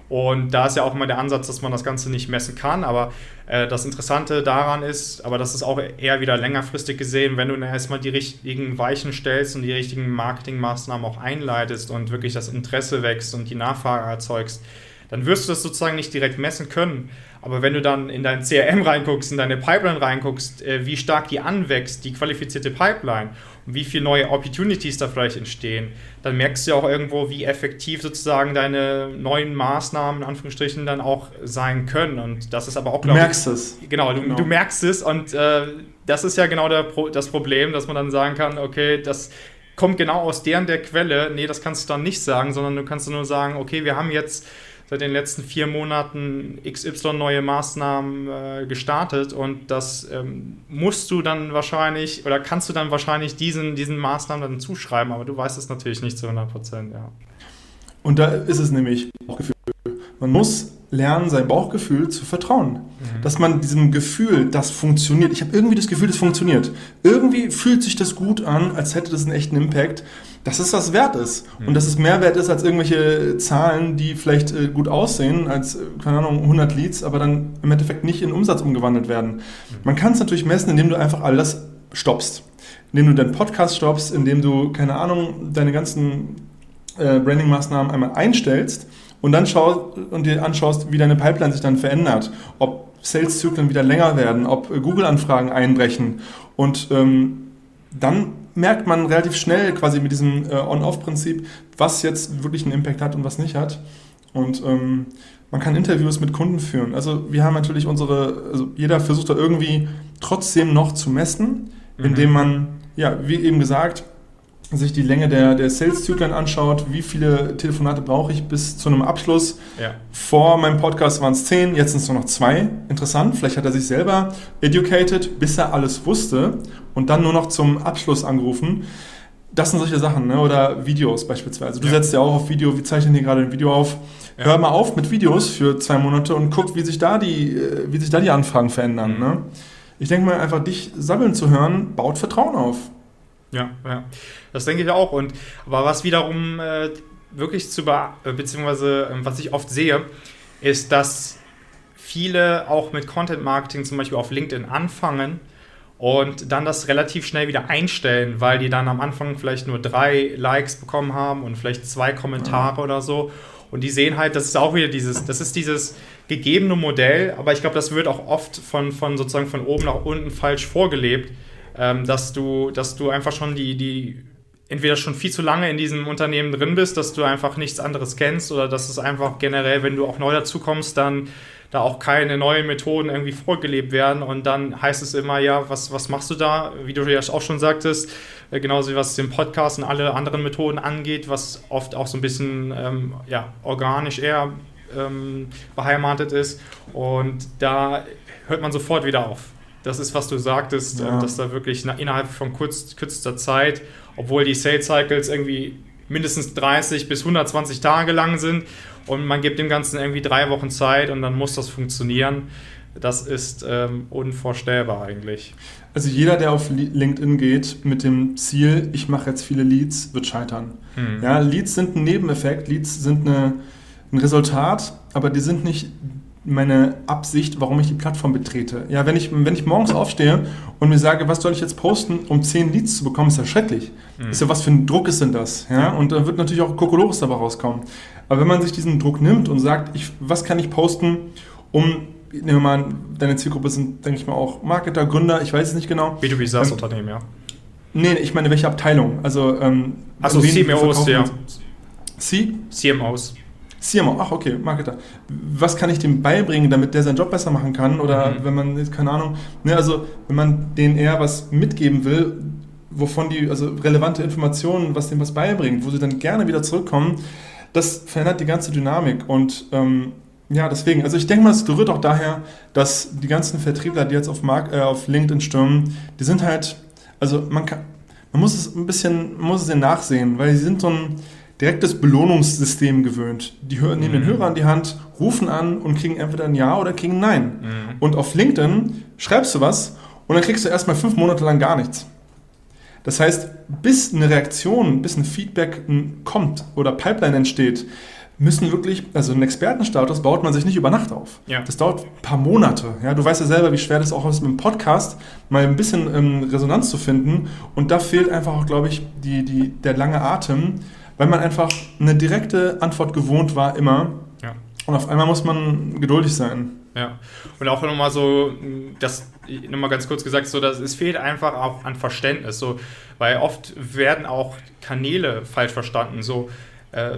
Und da ist ja auch immer der Ansatz, dass man das Ganze nicht messen kann. Aber äh, das Interessante daran ist, aber das ist auch eher wieder längerfristig gesehen, wenn du erstmal die richtigen Weichen stellst und die richtigen Marketingmaßnahmen auch einleitest und wirklich das Interesse wächst und die Nachfrage erzeugst, dann wirst du das sozusagen nicht direkt messen können. Aber wenn du dann in dein CRM reinguckst, in deine Pipeline reinguckst, äh, wie stark die anwächst, die qualifizierte Pipeline und wie viele neue Opportunities da vielleicht entstehen, dann merkst du ja auch irgendwo, wie effektiv sozusagen deine neuen Maßnahmen in Anführungsstrichen dann auch sein können. Und das ist aber auch, glaube Du merkst es. Genau, du, genau. du merkst es und äh, das ist ja genau der, das Problem, dass man dann sagen kann, okay, das kommt genau aus deren der Quelle. Nee, das kannst du dann nicht sagen, sondern du kannst nur sagen, okay, wir haben jetzt seit den letzten vier Monaten XY neue Maßnahmen äh, gestartet und das ähm, musst du dann wahrscheinlich oder kannst du dann wahrscheinlich diesen, diesen Maßnahmen dann zuschreiben, aber du weißt es natürlich nicht zu 100 Prozent, ja. Und da ist es nämlich Bauchgefühl. Man muss lernen, sein Bauchgefühl zu vertrauen. Mhm. Dass man diesem Gefühl, das funktioniert, ich habe irgendwie das Gefühl, das funktioniert. Irgendwie fühlt sich das gut an, als hätte das einen echten Impact dass es was wert ist. Und dass es mehr wert ist als irgendwelche Zahlen, die vielleicht äh, gut aussehen, als, äh, keine Ahnung, 100 Leads, aber dann im Endeffekt nicht in Umsatz umgewandelt werden. Mhm. Man kann es natürlich messen, indem du einfach alles stoppst. Indem du deinen Podcast stoppst, indem du, keine Ahnung, deine ganzen äh, Branding-Maßnahmen einmal einstellst und dann schaust und dir anschaust, wie deine Pipeline sich dann verändert. Ob Sales-Zyklen wieder länger werden, ob äh, Google-Anfragen einbrechen und ähm, dann merkt man relativ schnell quasi mit diesem äh, On-Off-Prinzip, was jetzt wirklich einen Impact hat und was nicht hat. Und ähm, man kann Interviews mit Kunden führen. Also wir haben natürlich unsere, also jeder versucht da irgendwie trotzdem noch zu messen, mhm. indem man, ja, wie eben gesagt, sich die Länge der, der Sales-Zyklen anschaut, wie viele Telefonate brauche ich bis zu einem Abschluss. Ja. Vor meinem Podcast waren es zehn, jetzt sind es nur noch zwei. Interessant, vielleicht hat er sich selber educated, bis er alles wusste und dann nur noch zum Abschluss angerufen. Das sind solche Sachen, ne? oder Videos beispielsweise. Du ja. setzt ja auch auf Video, wir zeichnen hier gerade ein Video auf. Ja. Hör mal auf mit Videos für zwei Monate und guck, wie sich da die, äh, wie sich da die Anfragen verändern. Mhm. Ne? Ich denke mal, einfach dich sammeln zu hören, baut Vertrauen auf. Ja, ja. Das denke ich auch. Und aber was wiederum äh, wirklich zu be äh, beziehungsweise äh, was ich oft sehe, ist, dass viele auch mit Content Marketing zum Beispiel auf LinkedIn anfangen und dann das relativ schnell wieder einstellen, weil die dann am Anfang vielleicht nur drei Likes bekommen haben und vielleicht zwei Kommentare oder so. Und die sehen halt, das ist auch wieder dieses, das ist dieses gegebene Modell, aber ich glaube, das wird auch oft von, von sozusagen von oben nach unten falsch vorgelebt ähm, dass, du, dass du einfach schon die, die, entweder schon viel zu lange in diesem Unternehmen drin bist, dass du einfach nichts anderes kennst oder dass es einfach generell, wenn du auch neu dazukommst, dann da auch keine neuen Methoden irgendwie vorgelebt werden und dann heißt es immer, ja, was, was machst du da? Wie du ja auch schon sagtest, äh, genauso wie was den Podcast und alle anderen Methoden angeht, was oft auch so ein bisschen ähm, ja, organisch eher ähm, beheimatet ist und da hört man sofort wieder auf das ist, was du sagtest, ja. dass da wirklich innerhalb von kurz, kürzester Zeit, obwohl die Sales Cycles irgendwie mindestens 30 bis 120 Tage lang sind und man gibt dem Ganzen irgendwie drei Wochen Zeit und dann muss das funktionieren. Das ist ähm, unvorstellbar eigentlich. Also jeder, der auf LinkedIn geht mit dem Ziel, ich mache jetzt viele Leads, wird scheitern. Hm. Ja, Leads sind ein Nebeneffekt, Leads sind eine, ein Resultat, aber die sind nicht meine Absicht, warum ich die Plattform betrete. Ja, wenn ich, wenn ich morgens aufstehe und mir sage, was soll ich jetzt posten, um 10 Leads zu bekommen, ist ja schrecklich. Mhm. Ist ja, was für ein Druck ist denn das? Ja, und da wird natürlich auch Kokolores dabei rauskommen. Aber wenn man sich diesen Druck nimmt und sagt, ich, was kann ich posten, um, nehmen wir mal deine Zielgruppe sind, denke ich mal, auch Marketer, Gründer, ich weiß es nicht genau. B2B SaaS-Unternehmen, ähm, ja. Nee, ich meine, welche Abteilung? Also, ähm, Achso, CMOs, ja. C? CMOs. CMO, ach okay, Marketer. Was kann ich dem beibringen, damit der seinen Job besser machen kann? Oder mhm. wenn man, keine Ahnung, ne, also wenn man denen eher was mitgeben will, wovon die, also relevante Informationen, was dem was beibringt, wo sie dann gerne wieder zurückkommen, das verändert die ganze Dynamik. Und ähm, ja, deswegen, also ich denke mal, es rührt auch daher, dass die ganzen Vertriebler, die jetzt auf, Mark, äh, auf LinkedIn stürmen, die sind halt, also man kann, man muss es ein bisschen, man muss es ihnen nachsehen, weil sie sind so ein, direktes Belohnungssystem gewöhnt. Die nehmen mhm. den Hörer an die Hand, rufen an und kriegen entweder ein Ja oder kriegen ein Nein. Mhm. Und auf LinkedIn schreibst du was und dann kriegst du erstmal fünf Monate lang gar nichts. Das heißt, bis eine Reaktion, bis ein Feedback kommt oder Pipeline entsteht, müssen wirklich, also einen Expertenstatus baut man sich nicht über Nacht auf. Ja. Das dauert ein paar Monate. Ja, du weißt ja selber, wie schwer das auch ist, mit dem Podcast mal ein bisschen ähm, Resonanz zu finden. Und da fehlt einfach auch, glaube ich, die, die, der lange Atem, weil man einfach eine direkte Antwort gewohnt war immer. Ja. Und auf einmal muss man geduldig sein. Ja, und auch nochmal so, das nochmal ganz kurz gesagt, so, dass es fehlt einfach auch an Verständnis, so, weil oft werden auch Kanäle falsch verstanden, so, äh,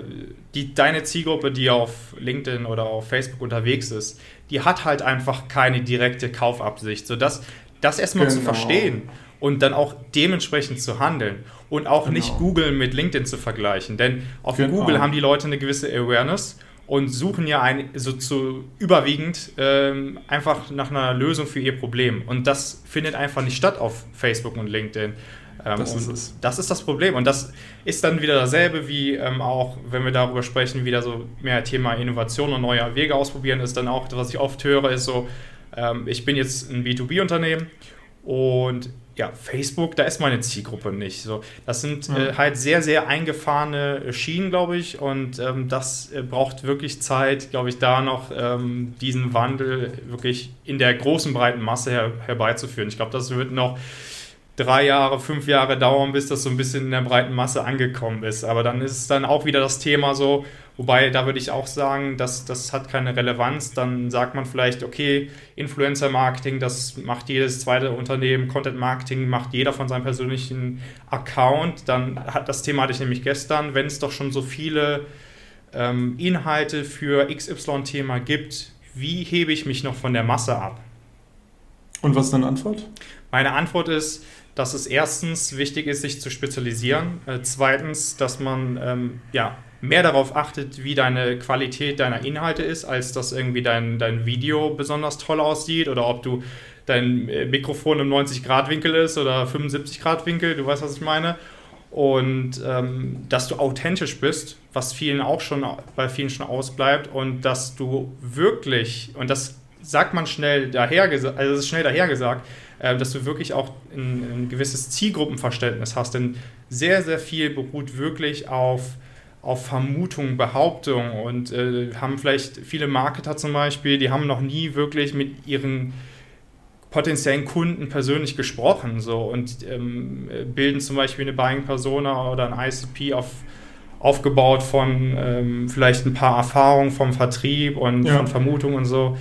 die, deine Zielgruppe, die auf LinkedIn oder auf Facebook unterwegs ist, die hat halt einfach keine direkte Kaufabsicht, so, das, das erstmal genau. zu verstehen und dann auch dementsprechend zu handeln und auch genau. nicht Google mit LinkedIn zu vergleichen, denn auf genau. Google haben die Leute eine gewisse Awareness und suchen ja ein, so zu überwiegend ähm, einfach nach einer Lösung für ihr Problem. Und das findet einfach nicht statt auf Facebook und LinkedIn. Ähm, das, ist es. das ist das Problem. Und das ist dann wieder dasselbe wie ähm, auch, wenn wir darüber sprechen, wieder so mehr Thema Innovation und neue Wege ausprobieren, ist dann auch, was ich oft höre, ist so, ähm, ich bin jetzt ein B2B-Unternehmen und ja, Facebook, da ist meine Zielgruppe nicht. So, das sind ja. äh, halt sehr, sehr eingefahrene Schienen, glaube ich, und ähm, das äh, braucht wirklich Zeit, glaube ich, da noch ähm, diesen Wandel wirklich in der großen, breiten Masse her herbeizuführen. Ich glaube, das wird noch drei Jahre, fünf Jahre dauern, bis das so ein bisschen in der breiten Masse angekommen ist. Aber dann ist es dann auch wieder das Thema so, wobei da würde ich auch sagen, dass das hat keine Relevanz. Dann sagt man vielleicht, okay, Influencer-Marketing, das macht jedes zweite Unternehmen, Content-Marketing macht jeder von seinem persönlichen Account. Dann hat das Thema hatte ich nämlich gestern, wenn es doch schon so viele ähm, Inhalte für XY-Thema gibt, wie hebe ich mich noch von der Masse ab? Und was ist deine Antwort? Meine Antwort ist, dass es erstens wichtig ist, sich zu spezialisieren. Äh, zweitens, dass man ähm, ja, mehr darauf achtet, wie deine Qualität deiner Inhalte ist, als dass irgendwie dein, dein Video besonders toll aussieht oder ob du dein äh, Mikrofon im 90-Grad-Winkel ist oder 75-Grad-Winkel, du weißt, was ich meine. Und ähm, dass du authentisch bist, was vielen auch schon bei vielen schon ausbleibt und dass du wirklich, und das sagt man schnell daher, also das ist schnell dahergesagt, äh, dass du wirklich auch ein, ein, gewisses Zielgruppenverständnis hast. Denn sehr, sehr viel beruht wirklich auf, auf Vermutungen, Behauptungen und äh, haben vielleicht viele Marketer zum Beispiel, die haben noch nie wirklich mit ihren potenziellen Kunden persönlich gesprochen so und ähm, bilden zum Beispiel eine Buying Persona oder ein ICP auf aufgebaut von ähm, vielleicht ein paar Erfahrungen vom Vertrieb und ja. von Vermutungen und so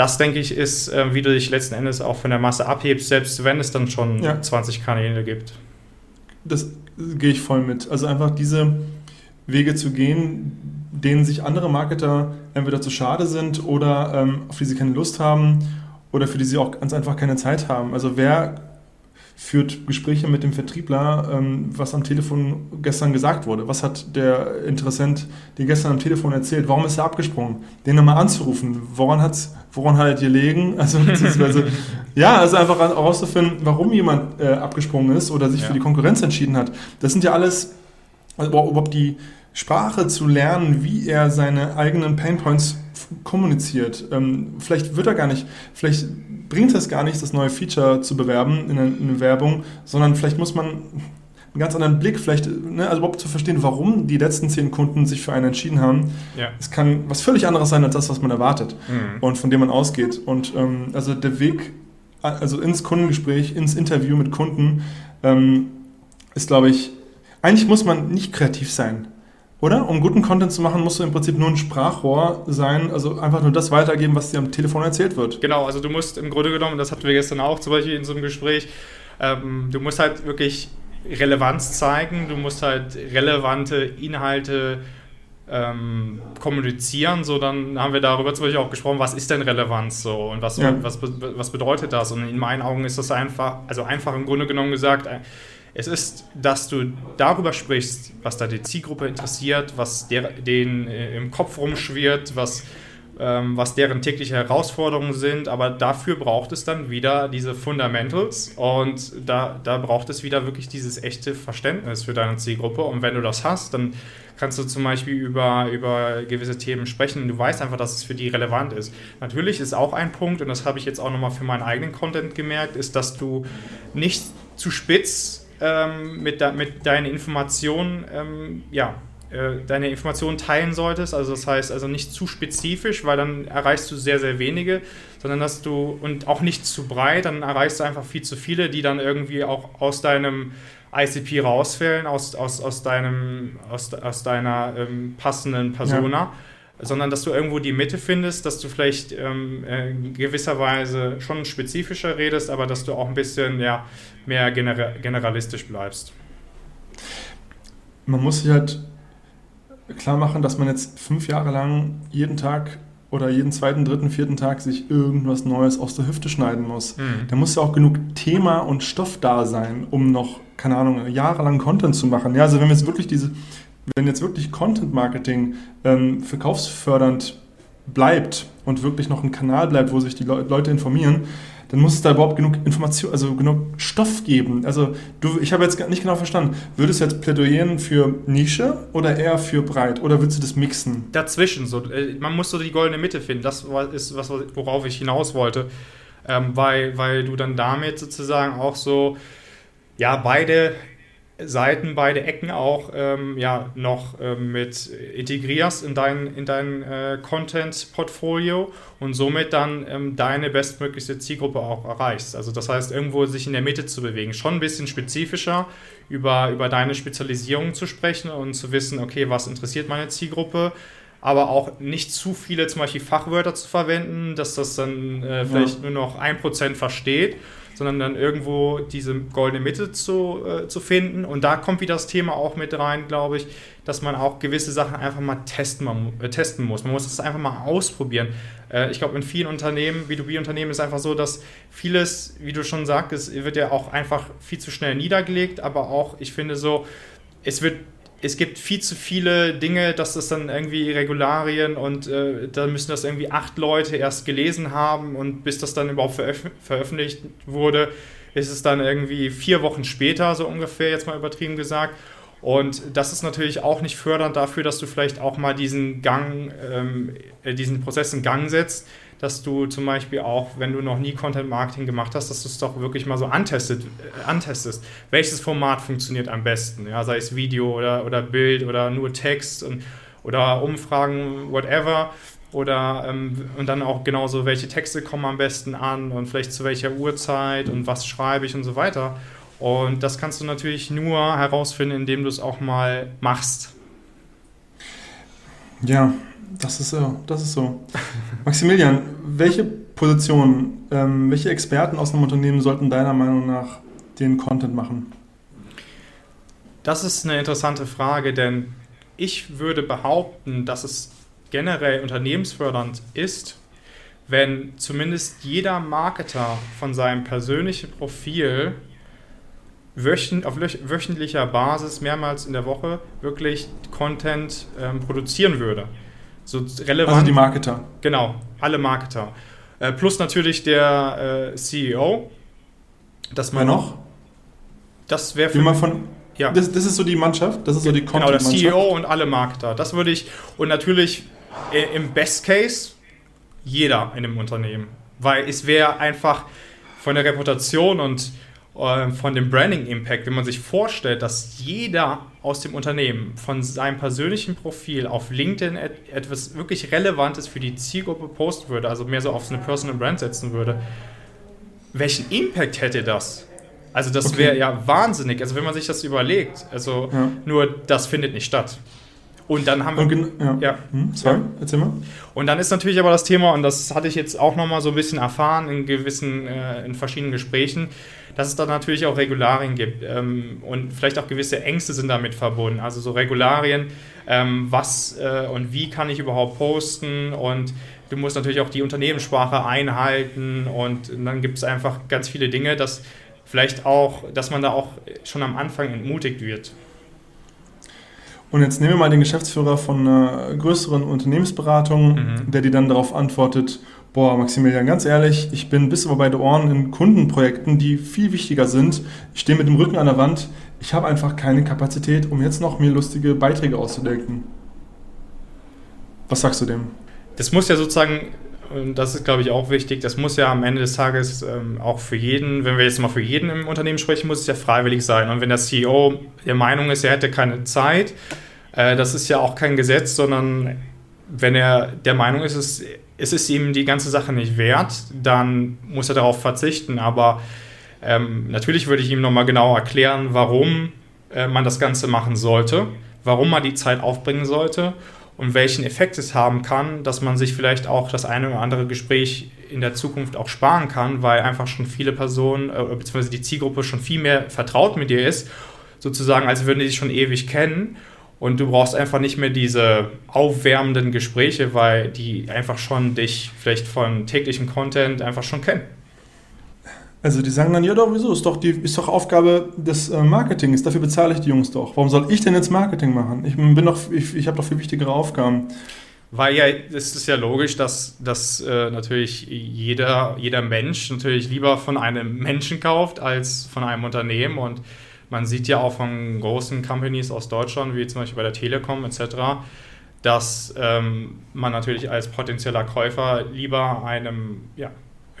das, denke ich, ist, äh, wie du dich letzten Endes auch von der Masse abhebst, selbst wenn es dann schon ja. 20 Kanäle gibt. Das gehe ich voll mit. Also einfach diese Wege zu gehen, denen sich andere Marketer entweder zu schade sind oder ähm, auf die sie keine Lust haben oder für die sie auch ganz einfach keine Zeit haben. Also wer führt Gespräche mit dem Vertriebler, ähm, was am Telefon gestern gesagt wurde. Was hat der Interessent dir gestern am Telefon erzählt? Warum ist er abgesprungen? Den nochmal anzurufen. Woran hat woran halt gelegen? Also beziehungsweise ja, also einfach herauszufinden, warum jemand äh, abgesprungen ist oder sich ja. für die Konkurrenz entschieden hat. Das sind ja alles, also überhaupt die Sprache zu lernen, wie er seine eigenen Painpoints kommuniziert. Ähm, vielleicht wird er gar nicht, vielleicht bringt es gar nicht, das neue Feature zu bewerben in eine, Werbung, sondern vielleicht muss man einen ganz anderen Blick, vielleicht, ne, also überhaupt zu verstehen, warum die letzten zehn Kunden sich für einen entschieden haben. Ja. Es kann was völlig anderes sein als das, was man erwartet mhm. und von dem man ausgeht. Und ähm, also der Weg, also ins Kundengespräch, ins Interview mit Kunden, ähm, ist, glaube ich, eigentlich muss man nicht kreativ sein. Oder? Um guten Content zu machen, musst du im Prinzip nur ein Sprachrohr sein, also einfach nur das weitergeben, was dir am Telefon erzählt wird. Genau, also du musst im Grunde genommen, das hatten wir gestern auch zum Beispiel in so einem Gespräch, ähm, du musst halt wirklich Relevanz zeigen, du musst halt relevante Inhalte ähm, kommunizieren, so dann haben wir darüber zum Beispiel auch gesprochen, was ist denn Relevanz so und was, ja. was, was bedeutet das? Und in meinen Augen ist das einfach, also einfach im Grunde genommen gesagt, es ist, dass du darüber sprichst, was da die Zielgruppe interessiert, was der, denen äh, im Kopf rumschwirrt, was, ähm, was deren tägliche Herausforderungen sind, aber dafür braucht es dann wieder diese Fundamentals. Und da, da braucht es wieder wirklich dieses echte Verständnis für deine Zielgruppe. Und wenn du das hast, dann kannst du zum Beispiel über, über gewisse Themen sprechen. Du weißt einfach, dass es für die relevant ist. Natürlich ist auch ein Punkt, und das habe ich jetzt auch nochmal für meinen eigenen Content gemerkt, ist, dass du nicht zu spitz ähm, mit, de, mit deinen Informationen ähm, ja, äh, deine Informationen teilen solltest. Also das heißt also nicht zu spezifisch, weil dann erreichst du sehr, sehr wenige, sondern dass du und auch nicht zu breit, dann erreichst du einfach viel zu viele, die dann irgendwie auch aus deinem ICP rausfällen, aus, aus, aus, deinem, aus, aus deiner ähm, passenden Persona. Ja sondern dass du irgendwo die Mitte findest, dass du vielleicht ähm, äh, in gewisser Weise schon spezifischer redest, aber dass du auch ein bisschen ja, mehr genera generalistisch bleibst. Man muss sich halt klar machen, dass man jetzt fünf Jahre lang jeden Tag oder jeden zweiten, dritten, vierten Tag sich irgendwas Neues aus der Hüfte schneiden muss. Mhm. Da muss ja auch genug Thema und Stoff da sein, um noch, keine Ahnung, jahrelang Content zu machen. Ja, also wenn wir jetzt wirklich diese, wenn jetzt wirklich Content Marketing ähm, verkaufsfördernd bleibt und wirklich noch ein Kanal bleibt, wo sich die Le Leute informieren, dann muss es da überhaupt genug Information, also genug Stoff geben. Also du, ich habe jetzt nicht genau verstanden, würdest du jetzt plädoyieren für Nische oder eher für breit oder würdest du das mixen? Dazwischen, so, äh, man muss so die goldene Mitte finden. Das ist was, worauf ich hinaus wollte, ähm, weil, weil du dann damit sozusagen auch so ja, beide Seiten, beide Ecken auch ähm, ja, noch ähm, mit integrierst in dein, in dein äh, Content-Portfolio und somit dann ähm, deine bestmöglichste Zielgruppe auch erreichst. Also das heißt, irgendwo sich in der Mitte zu bewegen. Schon ein bisschen spezifischer über, über deine Spezialisierung zu sprechen und zu wissen, okay, was interessiert meine Zielgruppe, aber auch nicht zu viele zum Beispiel Fachwörter zu verwenden, dass das dann äh, vielleicht ja. nur noch ein Prozent versteht sondern dann irgendwo diese goldene Mitte zu, äh, zu finden. Und da kommt wieder das Thema auch mit rein, glaube ich, dass man auch gewisse Sachen einfach mal testen, man, äh, testen muss. Man muss das einfach mal ausprobieren. Äh, ich glaube, in vielen Unternehmen, B2B-Unternehmen, ist einfach so, dass vieles, wie du schon sagtest, wird ja auch einfach viel zu schnell niedergelegt, aber auch, ich finde so, es wird es gibt viel zu viele Dinge, dass das dann irgendwie Regularien und äh, da müssen das irgendwie acht Leute erst gelesen haben und bis das dann überhaupt veröf veröffentlicht wurde, ist es dann irgendwie vier Wochen später, so ungefähr, jetzt mal übertrieben gesagt. Und das ist natürlich auch nicht fördernd dafür, dass du vielleicht auch mal diesen Gang, ähm, äh, diesen Prozess in Gang setzt, dass du zum Beispiel auch, wenn du noch nie Content Marketing gemacht hast, dass du es doch wirklich mal so antestet, äh, antestest. Welches Format funktioniert am besten? Ja, sei es Video oder, oder Bild oder nur Text und, oder Umfragen, whatever. Oder ähm, und dann auch genauso, welche Texte kommen am besten an und vielleicht zu welcher Uhrzeit und was schreibe ich und so weiter. Und das kannst du natürlich nur herausfinden, indem du es auch mal machst. Ja, das ist so. Das ist so. Maximilian, welche Positionen, ähm, welche Experten aus einem Unternehmen sollten deiner Meinung nach den Content machen? Das ist eine interessante Frage, denn ich würde behaupten, dass es generell unternehmensfördernd ist, wenn zumindest jeder Marketer von seinem persönlichen Profil auf wöchentlicher Basis mehrmals in der Woche wirklich Content ähm, produzieren würde. So relevant. Also die Marketer. Genau, alle Marketer. Äh, plus natürlich der äh, CEO. Man Wer noch? Das wäre für. von, ja. Das, das, ist so die Mannschaft, das ist so die Content Genau, der CEO und alle Marketer. Das würde ich. Und natürlich äh, im Best Case jeder in dem Unternehmen. Weil es wäre einfach von der Reputation und von dem Branding Impact, wenn man sich vorstellt, dass jeder aus dem Unternehmen von seinem persönlichen Profil auf LinkedIn etwas wirklich Relevantes für die Zielgruppe posten würde, also mehr so auf eine Personal Brand setzen würde, welchen Impact hätte das? Also das okay. wäre ja wahnsinnig. Also wenn man sich das überlegt, also ja. nur das findet nicht statt. Und dann haben wir. ja. ja. Hm, sorry, ja. erzähl mal. Und dann ist natürlich aber das Thema, und das hatte ich jetzt auch nochmal so ein bisschen erfahren in gewissen, äh, in verschiedenen Gesprächen, dass es da natürlich auch Regularien gibt ähm, und vielleicht auch gewisse Ängste sind damit verbunden. Also so Regularien, ähm, was äh, und wie kann ich überhaupt posten und du musst natürlich auch die Unternehmenssprache einhalten und dann gibt es einfach ganz viele Dinge, dass vielleicht auch, dass man da auch schon am Anfang entmutigt wird. Und jetzt nehmen wir mal den Geschäftsführer von einer größeren Unternehmensberatung, mhm. der dir dann darauf antwortet, boah, Maximilian, ganz ehrlich, ich bin bis über beide Ohren in Kundenprojekten, die viel wichtiger sind. Ich stehe mit dem Rücken an der Wand. Ich habe einfach keine Kapazität, um jetzt noch mir lustige Beiträge auszudenken. Was sagst du dem? Das muss ja sozusagen und das ist, glaube ich, auch wichtig. Das muss ja am Ende des Tages ähm, auch für jeden, wenn wir jetzt mal für jeden im Unternehmen sprechen, muss es ja freiwillig sein. Und wenn der CEO der Meinung ist, er hätte keine Zeit, äh, das ist ja auch kein Gesetz, sondern wenn er der Meinung ist, es, es ist ihm die ganze Sache nicht wert, dann muss er darauf verzichten. Aber ähm, natürlich würde ich ihm nochmal genau erklären, warum äh, man das Ganze machen sollte, warum man die Zeit aufbringen sollte und welchen Effekt es haben kann, dass man sich vielleicht auch das eine oder andere Gespräch in der Zukunft auch sparen kann, weil einfach schon viele Personen äh, bzw. die Zielgruppe schon viel mehr vertraut mit dir ist, sozusagen, als würden die sich schon ewig kennen. Und du brauchst einfach nicht mehr diese aufwärmenden Gespräche, weil die einfach schon dich vielleicht von täglichem Content einfach schon kennen. Also die sagen dann, ja doch, wieso? Ist doch, die, ist doch Aufgabe des äh, Marketings, dafür bezahle ich die Jungs doch. Warum soll ich denn jetzt Marketing machen? Ich bin doch, ich, ich habe doch viel wichtigere Aufgaben. Weil ja, es ist ja logisch, dass, dass äh, natürlich jeder, jeder Mensch natürlich lieber von einem Menschen kauft als von einem Unternehmen. Und man sieht ja auch von großen Companies aus Deutschland, wie zum Beispiel bei der Telekom etc., dass ähm, man natürlich als potenzieller Käufer lieber einem ja,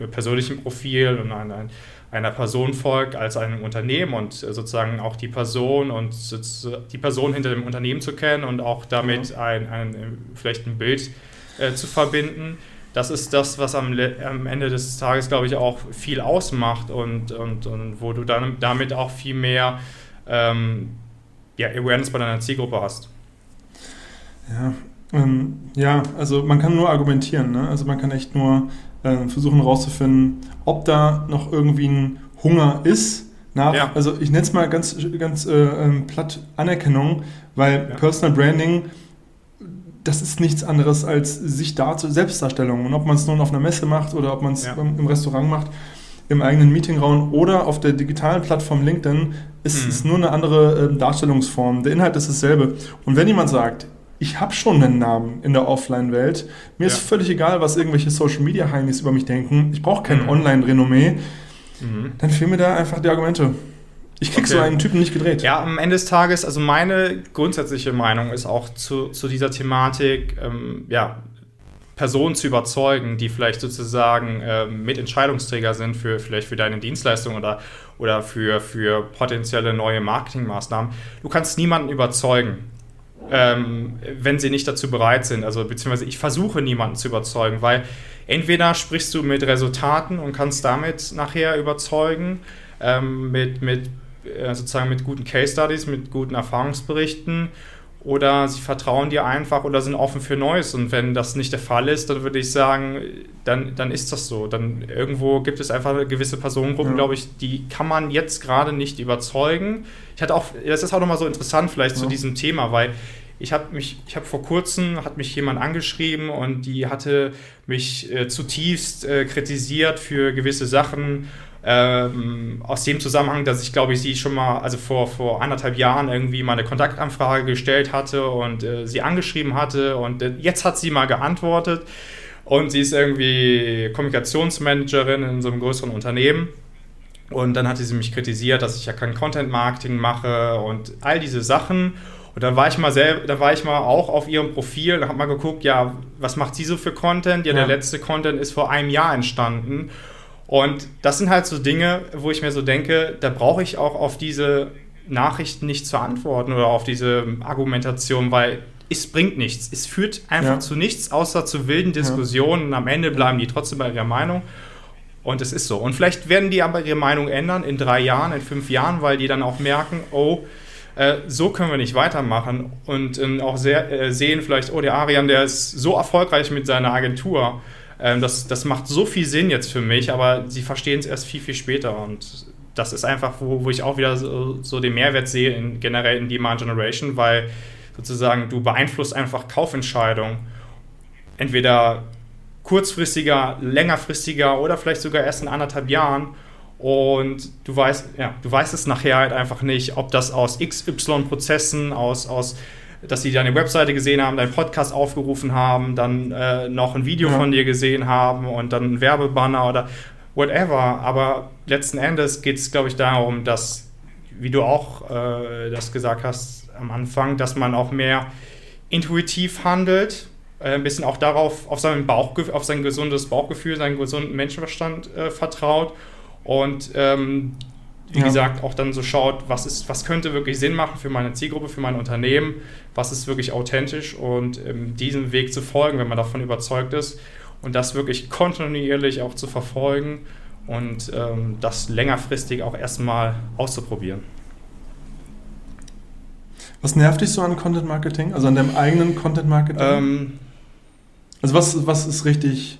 persönlichen Profil und ein, ein, einer Person folgt als einem Unternehmen und sozusagen auch die Person und die Person hinter dem Unternehmen zu kennen und auch damit ein, ein vielleicht ein Bild äh, zu verbinden. Das ist das, was am, am, Ende des Tages, glaube ich, auch viel ausmacht und, und, und wo du dann damit auch viel mehr ähm, ja, Awareness bei deiner Zielgruppe hast. Ja, ähm, ja, also man kann nur argumentieren. Ne? Also man kann echt nur äh, versuchen herauszufinden, ob da noch irgendwie ein Hunger ist. Nach, ja. Also ich nenne es mal ganz, ganz äh, ähm, platt Anerkennung, weil ja. Personal Branding, das ist nichts anderes als sich dazu Selbstdarstellung. Und ob man es nun auf einer Messe macht oder ob man es ja. im, Restaurant macht, im eigenen Meetingraum oder auf der digitalen Plattform LinkedIn, ist es mhm. nur eine andere äh, Darstellungsform. Der Inhalt ist dasselbe. Und wenn jemand sagt, ich habe schon einen Namen in der Offline-Welt. Mir ja. ist völlig egal, was irgendwelche Social-Media-Heinis über mich denken. Ich brauche kein mhm. Online-Renommee. Mhm. Dann fehlen mir da einfach die Argumente. Ich krieg okay. so einen Typen nicht gedreht. Ja, am Ende des Tages, also meine grundsätzliche Meinung ist auch zu, zu dieser Thematik, ähm, ja, Personen zu überzeugen, die vielleicht sozusagen ähm, Mitentscheidungsträger sind für vielleicht für deine Dienstleistung oder, oder für, für potenzielle neue Marketingmaßnahmen. Du kannst niemanden überzeugen ähm, wenn sie nicht dazu bereit sind. Also beziehungsweise ich versuche niemanden zu überzeugen, weil entweder sprichst du mit Resultaten und kannst damit nachher überzeugen, ähm, mit, mit äh, sozusagen mit guten Case Studies, mit guten Erfahrungsberichten oder sie vertrauen dir einfach oder sind offen für Neues. Und wenn das nicht der Fall ist, dann würde ich sagen, dann, dann ist das so. Dann irgendwo gibt es einfach gewisse Personengruppen, ja. glaube ich, die kann man jetzt gerade nicht überzeugen. Ich hatte auch, das ist auch nochmal so interessant vielleicht ja. zu diesem Thema, weil ich habe mich, ich habe vor kurzem, hat mich jemand angeschrieben und die hatte mich äh, zutiefst äh, kritisiert für gewisse Sachen. Ähm, aus dem Zusammenhang, dass ich glaube ich sie schon mal, also vor, vor anderthalb Jahren irgendwie mal eine Kontaktanfrage gestellt hatte und äh, sie angeschrieben hatte und äh, jetzt hat sie mal geantwortet und sie ist irgendwie Kommunikationsmanagerin in so einem größeren Unternehmen. Und dann hatte sie mich kritisiert, dass ich ja kein Content Marketing mache und all diese Sachen. Und dann war ich mal selber, da war ich mal auch auf ihrem Profil und habe mal geguckt, ja, was macht sie so für Content? Ja, ja, der letzte Content ist vor einem Jahr entstanden. Und das sind halt so Dinge, wo ich mir so denke, da brauche ich auch auf diese Nachrichten nicht zu antworten oder auf diese Argumentation, weil es bringt nichts. Es führt einfach ja. zu nichts, außer zu wilden Diskussionen. Und am Ende bleiben die trotzdem bei ihrer Meinung. Und es ist so. Und vielleicht werden die aber ihre Meinung ändern in drei Jahren, in fünf Jahren, weil die dann auch merken, oh, äh, so können wir nicht weitermachen und äh, auch sehr, äh, sehen vielleicht, oh, der Arian, der ist so erfolgreich mit seiner Agentur. Ähm, das, das macht so viel Sinn jetzt für mich, aber sie verstehen es erst viel, viel später und das ist einfach, wo, wo ich auch wieder so, so den Mehrwert sehe in, generell in Demand Generation, weil sozusagen du beeinflusst einfach Kaufentscheidungen. Entweder kurzfristiger, längerfristiger oder vielleicht sogar erst in anderthalb Jahren. Und du weißt, ja, du weißt es nachher halt einfach nicht, ob das aus XY-Prozessen, aus, aus dass sie deine Webseite gesehen haben, deinen Podcast aufgerufen haben, dann äh, noch ein Video ja. von dir gesehen haben und dann ein Werbebanner oder whatever. Aber letzten Endes geht es, glaube ich, darum, dass, wie du auch äh, das gesagt hast am Anfang, dass man auch mehr intuitiv handelt, äh, ein bisschen auch darauf, auf sein, Bauchgefühl, auf sein gesundes Bauchgefühl, seinen gesunden Menschenverstand äh, vertraut und ähm, wie ja. gesagt, auch dann so schaut, was, ist, was könnte wirklich Sinn machen für meine Zielgruppe, für mein Unternehmen, was ist wirklich authentisch und ähm, diesem Weg zu folgen, wenn man davon überzeugt ist und das wirklich kontinuierlich auch zu verfolgen und ähm, das längerfristig auch erstmal auszuprobieren. Was nervt dich so an Content Marketing, also an deinem eigenen Content Marketing? Ähm, also was, was ist richtig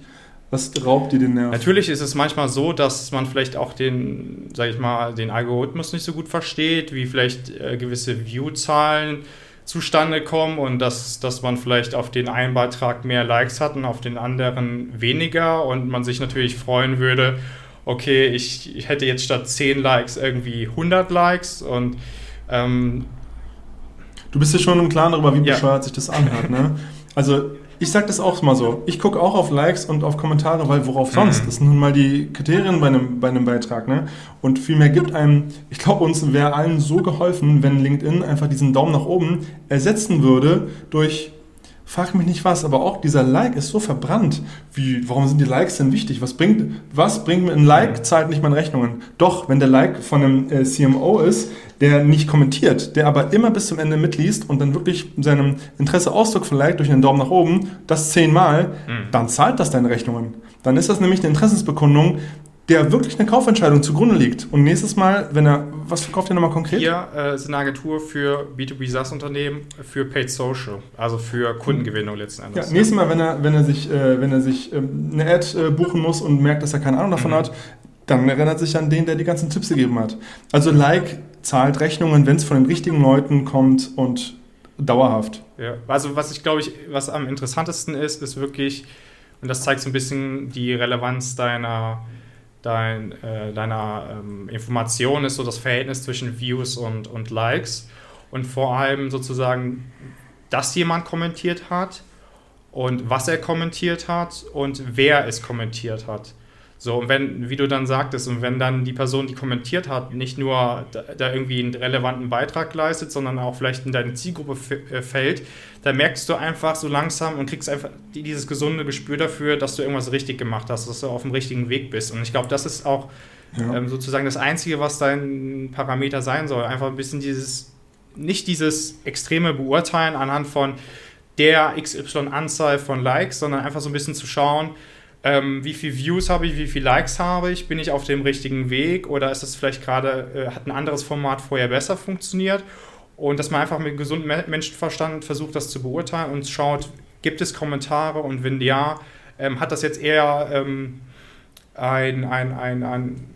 was raubt dir den Nerv? Natürlich ist es manchmal so, dass man vielleicht auch den, sag ich mal, den Algorithmus nicht so gut versteht, wie vielleicht äh, gewisse View-Zahlen zustande kommen und dass, dass man vielleicht auf den einen Beitrag mehr Likes hat und auf den anderen weniger und man sich natürlich freuen würde, okay, ich, ich hätte jetzt statt 10 Likes irgendwie 100 Likes und ähm, Du bist ja schon im Klaren darüber, wie ja. bescheuert sich das anhört, ne? Also ich sage das auch mal so. Ich gucke auch auf Likes und auf Kommentare, weil worauf sonst? Mhm. Das sind nun mal die Kriterien bei einem, bei einem Beitrag. Ne? Und vielmehr gibt einem, ich glaube, uns wäre allen so geholfen, wenn LinkedIn einfach diesen Daumen nach oben ersetzen würde durch frag mich nicht was, aber auch dieser Like ist so verbrannt. Wie, warum sind die Likes denn wichtig? Was bringt, was bringt mir ein Like, zahlt nicht meine Rechnungen? Doch, wenn der Like von einem äh, CMO ist, der nicht kommentiert, der aber immer bis zum Ende mitliest und dann wirklich seinem Interesse Ausdruck verleiht durch einen Daumen nach oben, das zehnmal, mhm. dann zahlt das deine Rechnungen. Dann ist das nämlich eine Interessensbekundung, der wirklich eine Kaufentscheidung zugrunde liegt. Und nächstes Mal, wenn er, was verkauft ihr nochmal konkret? Hier äh, ist eine Agentur für B2B SaaS-Unternehmen für Paid Social, also für Kundengewinnung letzten Endes. Ja, nächstes Mal, wenn er, wenn er sich, äh, wenn er sich ähm, eine Ad äh, buchen muss und merkt, dass er keine Ahnung davon mhm. hat, dann erinnert sich an den, der die ganzen Tipps gegeben hat. Also Like zahlt Rechnungen, wenn es von den richtigen Leuten kommt und dauerhaft. Ja, also was ich glaube ich, was am interessantesten ist, ist wirklich, und das zeigt so ein bisschen die Relevanz deiner dein, äh, deiner ähm, Information ist so das Verhältnis zwischen Views und, und Likes und vor allem sozusagen, dass jemand kommentiert hat und was er kommentiert hat und wer es kommentiert hat. So, und wenn, wie du dann sagtest, und wenn dann die Person, die kommentiert hat, nicht nur da, da irgendwie einen relevanten Beitrag leistet, sondern auch vielleicht in deine Zielgruppe äh, fällt, dann merkst du einfach so langsam und kriegst einfach dieses gesunde Gespür dafür, dass du irgendwas richtig gemacht hast, dass du auf dem richtigen Weg bist. Und ich glaube, das ist auch ja. ähm, sozusagen das Einzige, was dein Parameter sein soll. Einfach ein bisschen dieses, nicht dieses extreme Beurteilen anhand von der XY-Anzahl von Likes, sondern einfach so ein bisschen zu schauen, ähm, wie viele Views habe ich, wie viele Likes habe ich, bin ich auf dem richtigen Weg? Oder ist es vielleicht gerade, äh, hat ein anderes Format vorher besser funktioniert? Und dass man einfach mit gesundem Menschenverstand versucht, das zu beurteilen und schaut, gibt es Kommentare? Und wenn ja, ähm, hat das jetzt eher ähm, ein, ein, ein, ein,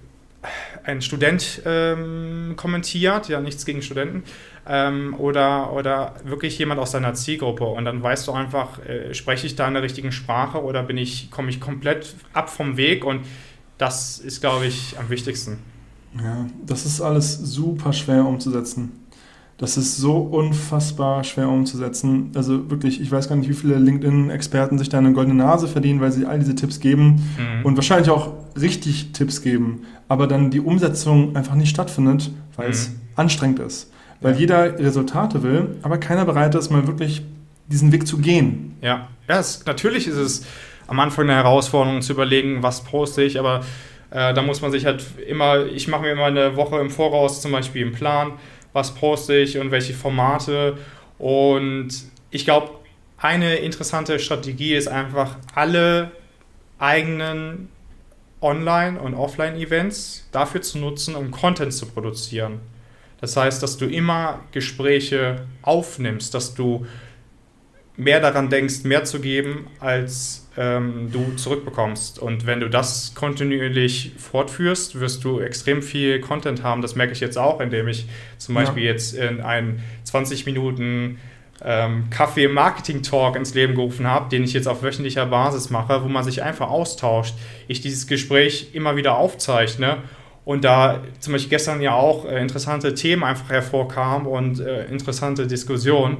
ein Student ähm, kommentiert, ja nichts gegen Studenten, ähm, oder, oder wirklich jemand aus deiner Zielgruppe. Und dann weißt du einfach, äh, spreche ich da in der richtigen Sprache oder bin ich, komme ich komplett ab vom Weg und das ist, glaube ich, am wichtigsten. Ja, das ist alles super schwer umzusetzen. Das ist so unfassbar schwer umzusetzen. Also wirklich, ich weiß gar nicht, wie viele LinkedIn-Experten sich da eine goldene Nase verdienen, weil sie all diese Tipps geben mhm. und wahrscheinlich auch richtig Tipps geben, aber dann die Umsetzung einfach nicht stattfindet, weil mhm. es anstrengend ist weil jeder Resultate will, aber keiner bereit ist, mal wirklich diesen Weg zu gehen. Ja, ja es, natürlich ist es am Anfang eine Herausforderung zu überlegen, was poste ich, aber äh, da muss man sich halt immer, ich mache mir immer eine Woche im Voraus zum Beispiel einen Plan, was poste ich und welche Formate und ich glaube, eine interessante Strategie ist einfach alle eigenen Online- und Offline-Events dafür zu nutzen, um Content zu produzieren. Das heißt, dass du immer Gespräche aufnimmst, dass du mehr daran denkst, mehr zu geben, als ähm, du zurückbekommst. Und wenn du das kontinuierlich fortführst, wirst du extrem viel Content haben. Das merke ich jetzt auch, indem ich zum Beispiel ja. jetzt in einen 20 Minuten ähm, Kaffee-Marketing-Talk ins Leben gerufen habe, den ich jetzt auf wöchentlicher Basis mache, wo man sich einfach austauscht. Ich dieses Gespräch immer wieder aufzeichne und da zum Beispiel gestern ja auch äh, interessante Themen einfach hervorkamen und äh, interessante Diskussionen.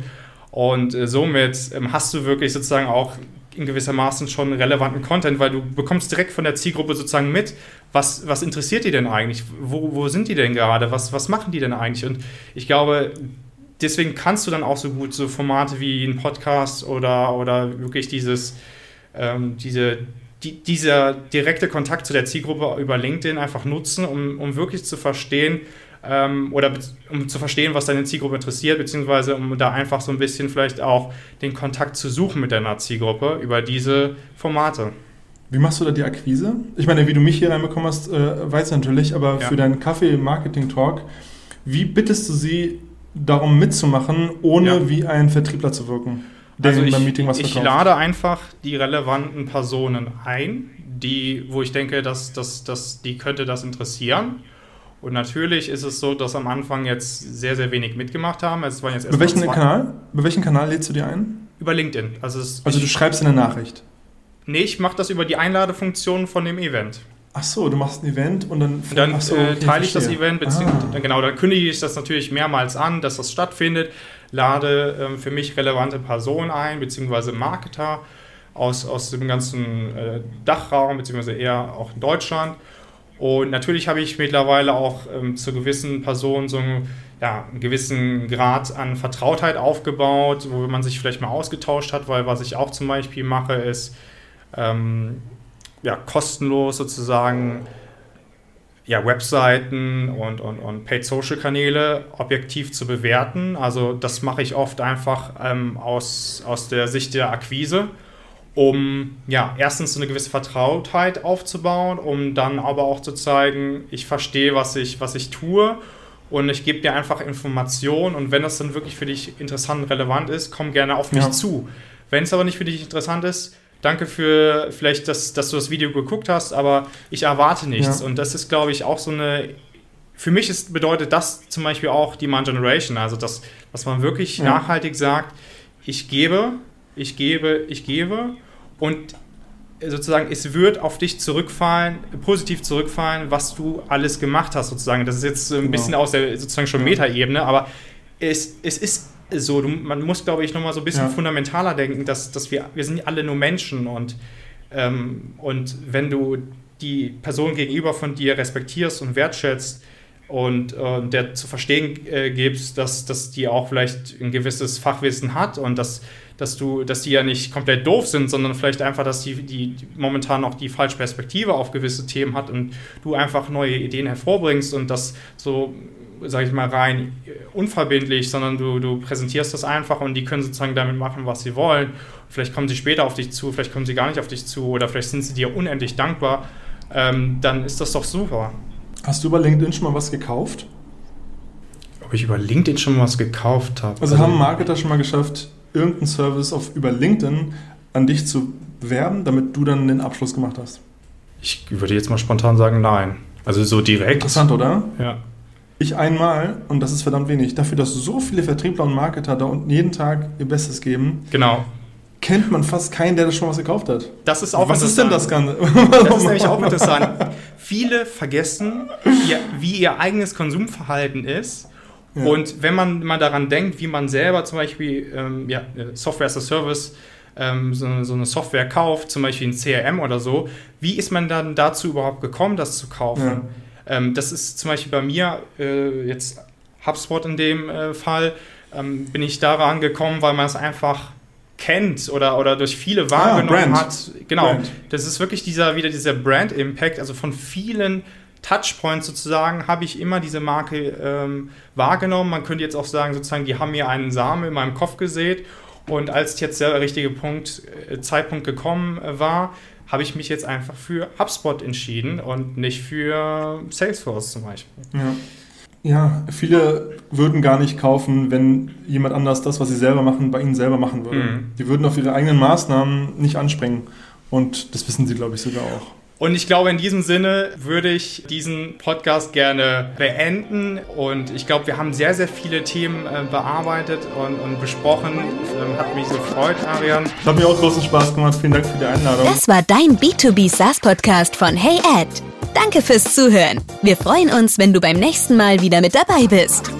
Und äh, somit ähm, hast du wirklich sozusagen auch in gewissermaßen schon relevanten Content, weil du bekommst direkt von der Zielgruppe sozusagen mit, was, was interessiert die denn eigentlich? Wo, wo sind die denn gerade? Was, was machen die denn eigentlich? Und ich glaube, deswegen kannst du dann auch so gut so Formate wie ein Podcast oder, oder wirklich dieses, ähm, diese, die, dieser direkte Kontakt zu der Zielgruppe über LinkedIn einfach nutzen, um, um wirklich zu verstehen, ähm, oder um zu verstehen, was deine Zielgruppe interessiert, beziehungsweise um da einfach so ein bisschen vielleicht auch den Kontakt zu suchen mit deiner Zielgruppe über diese Formate. Wie machst du da die Akquise? Ich meine, wie du mich hier reinbekommen hast, äh, weiß natürlich, aber ja. für deinen Kaffee-Marketing-Talk, wie bittest du sie darum mitzumachen, ohne ja. wie ein Vertriebler zu wirken? Also ich, Meeting was ich lade einfach die relevanten Personen ein, die, wo ich denke, dass, dass, dass die könnte das interessieren. Und natürlich ist es so, dass am Anfang jetzt sehr, sehr wenig mitgemacht haben. Es waren jetzt Über welchen Kanal? Über welchen Kanal lädst du dir ein? Über LinkedIn. Also, also du schreibst in der Nachricht? Nee, ich mache das über die Einladefunktion von dem Event. Ach so, du machst ein Event und dann, und dann so, äh, teile ich das Event, beziehungsweise ah. genau, dann kündige ich das natürlich mehrmals an, dass das stattfindet, lade äh, für mich relevante Personen ein, beziehungsweise Marketer aus, aus dem ganzen äh, Dachraum, beziehungsweise eher auch in Deutschland und natürlich habe ich mittlerweile auch ähm, zu gewissen Personen so einen, ja, einen gewissen Grad an Vertrautheit aufgebaut, wo man sich vielleicht mal ausgetauscht hat, weil was ich auch zum Beispiel mache, ist ähm, ja, kostenlos sozusagen ja, Webseiten und, und, und Paid-Social-Kanäle objektiv zu bewerten. Also das mache ich oft einfach ähm, aus, aus der Sicht der Akquise um ja, erstens so eine gewisse Vertrautheit aufzubauen, um dann aber auch zu zeigen, ich verstehe, was ich, was ich tue und ich gebe dir einfach Informationen und wenn das dann wirklich für dich interessant und relevant ist, komm gerne auf mich ja. zu. Wenn es aber nicht für dich interessant ist, danke für vielleicht, dass, dass du das Video geguckt hast, aber ich erwarte nichts. Ja. Und das ist, glaube ich, auch so eine. Für mich ist, bedeutet das zum Beispiel auch Demand Generation, also dass, dass man wirklich ja. nachhaltig sagt, ich gebe, ich gebe, ich gebe und sozusagen es wird auf dich zurückfallen, positiv zurückfallen, was du alles gemacht hast sozusagen. Das ist jetzt ein genau. bisschen aus der sozusagen schon Metaebene, aber es, es ist so, du, man muss glaube ich nochmal so ein bisschen ja. fundamentaler denken, dass, dass wir, wir sind alle nur Menschen und, ähm, und wenn du die Person gegenüber von dir respektierst und wertschätzt, und äh, der zu verstehen äh, gibst, dass, dass die auch vielleicht ein gewisses Fachwissen hat und dass dass du, dass die ja nicht komplett doof sind, sondern vielleicht einfach, dass die, die, die momentan auch die falsche Perspektive auf gewisse Themen hat und du einfach neue Ideen hervorbringst und das so, sage ich mal, rein unverbindlich, sondern du, du präsentierst das einfach und die können sozusagen damit machen, was sie wollen. Vielleicht kommen sie später auf dich zu, vielleicht kommen sie gar nicht auf dich zu oder vielleicht sind sie dir unendlich dankbar. Ähm, dann ist das doch super. Hast du über LinkedIn schon mal was gekauft? Ob ich über LinkedIn schon mal was gekauft habe? Also, also haben Marketer schon mal geschafft, irgendeinen Service auf, über LinkedIn an dich zu bewerben, damit du dann den Abschluss gemacht hast? Ich würde jetzt mal spontan sagen, nein. Also so direkt. Interessant, oder? Ja. Ich einmal, und das ist verdammt wenig, dafür, dass so viele Vertriebler und Marketer da unten jeden Tag ihr Bestes geben. Genau. Kennt man fast keinen, der das schon was gekauft hat. Das ist auch Was ist denn das Ganze? Das ist nämlich auch interessant. Viele vergessen, wie ihr eigenes Konsumverhalten ist und wenn man mal daran denkt, wie man selber zum Beispiel ähm, ja, Software as a Service, ähm, so, so, eine Software kauft, zum Beispiel ein CRM oder so, wie ist man dann dazu überhaupt gekommen, das zu kaufen? Ja. Ähm, das ist zum Beispiel bei mir äh, jetzt HubSpot in dem äh, Fall, ähm, bin ich daran gekommen, weil man es einfach kennt oder, oder durch viele wahrgenommen ah, hat. Genau, Brand. das ist wirklich dieser wieder dieser Brand-Impact, also von vielen Touchpoints sozusagen habe ich immer diese Marke ähm, wahrgenommen. Man könnte jetzt auch sagen, sozusagen, die haben mir einen Samen in meinem Kopf gesät. Und als jetzt der richtige Punkt, äh, Zeitpunkt gekommen äh, war, habe ich mich jetzt einfach für HubSpot entschieden und nicht für Salesforce zum Beispiel. Ja. Ja, viele würden gar nicht kaufen, wenn jemand anders das, was sie selber machen, bei ihnen selber machen würde. Mhm. Die würden auf ihre eigenen Maßnahmen nicht anspringen. Und das wissen sie, glaube ich, sogar auch. Und ich glaube, in diesem Sinne würde ich diesen Podcast gerne beenden. Und ich glaube, wir haben sehr, sehr viele Themen äh, bearbeitet und, und besprochen. Ähm, hat mich so gefreut, Arian. Es hat mir auch großen Spaß gemacht. Vielen Dank für die Einladung. Das war dein B2B SaaS Podcast von Hey Ed. Danke fürs Zuhören. Wir freuen uns, wenn du beim nächsten Mal wieder mit dabei bist.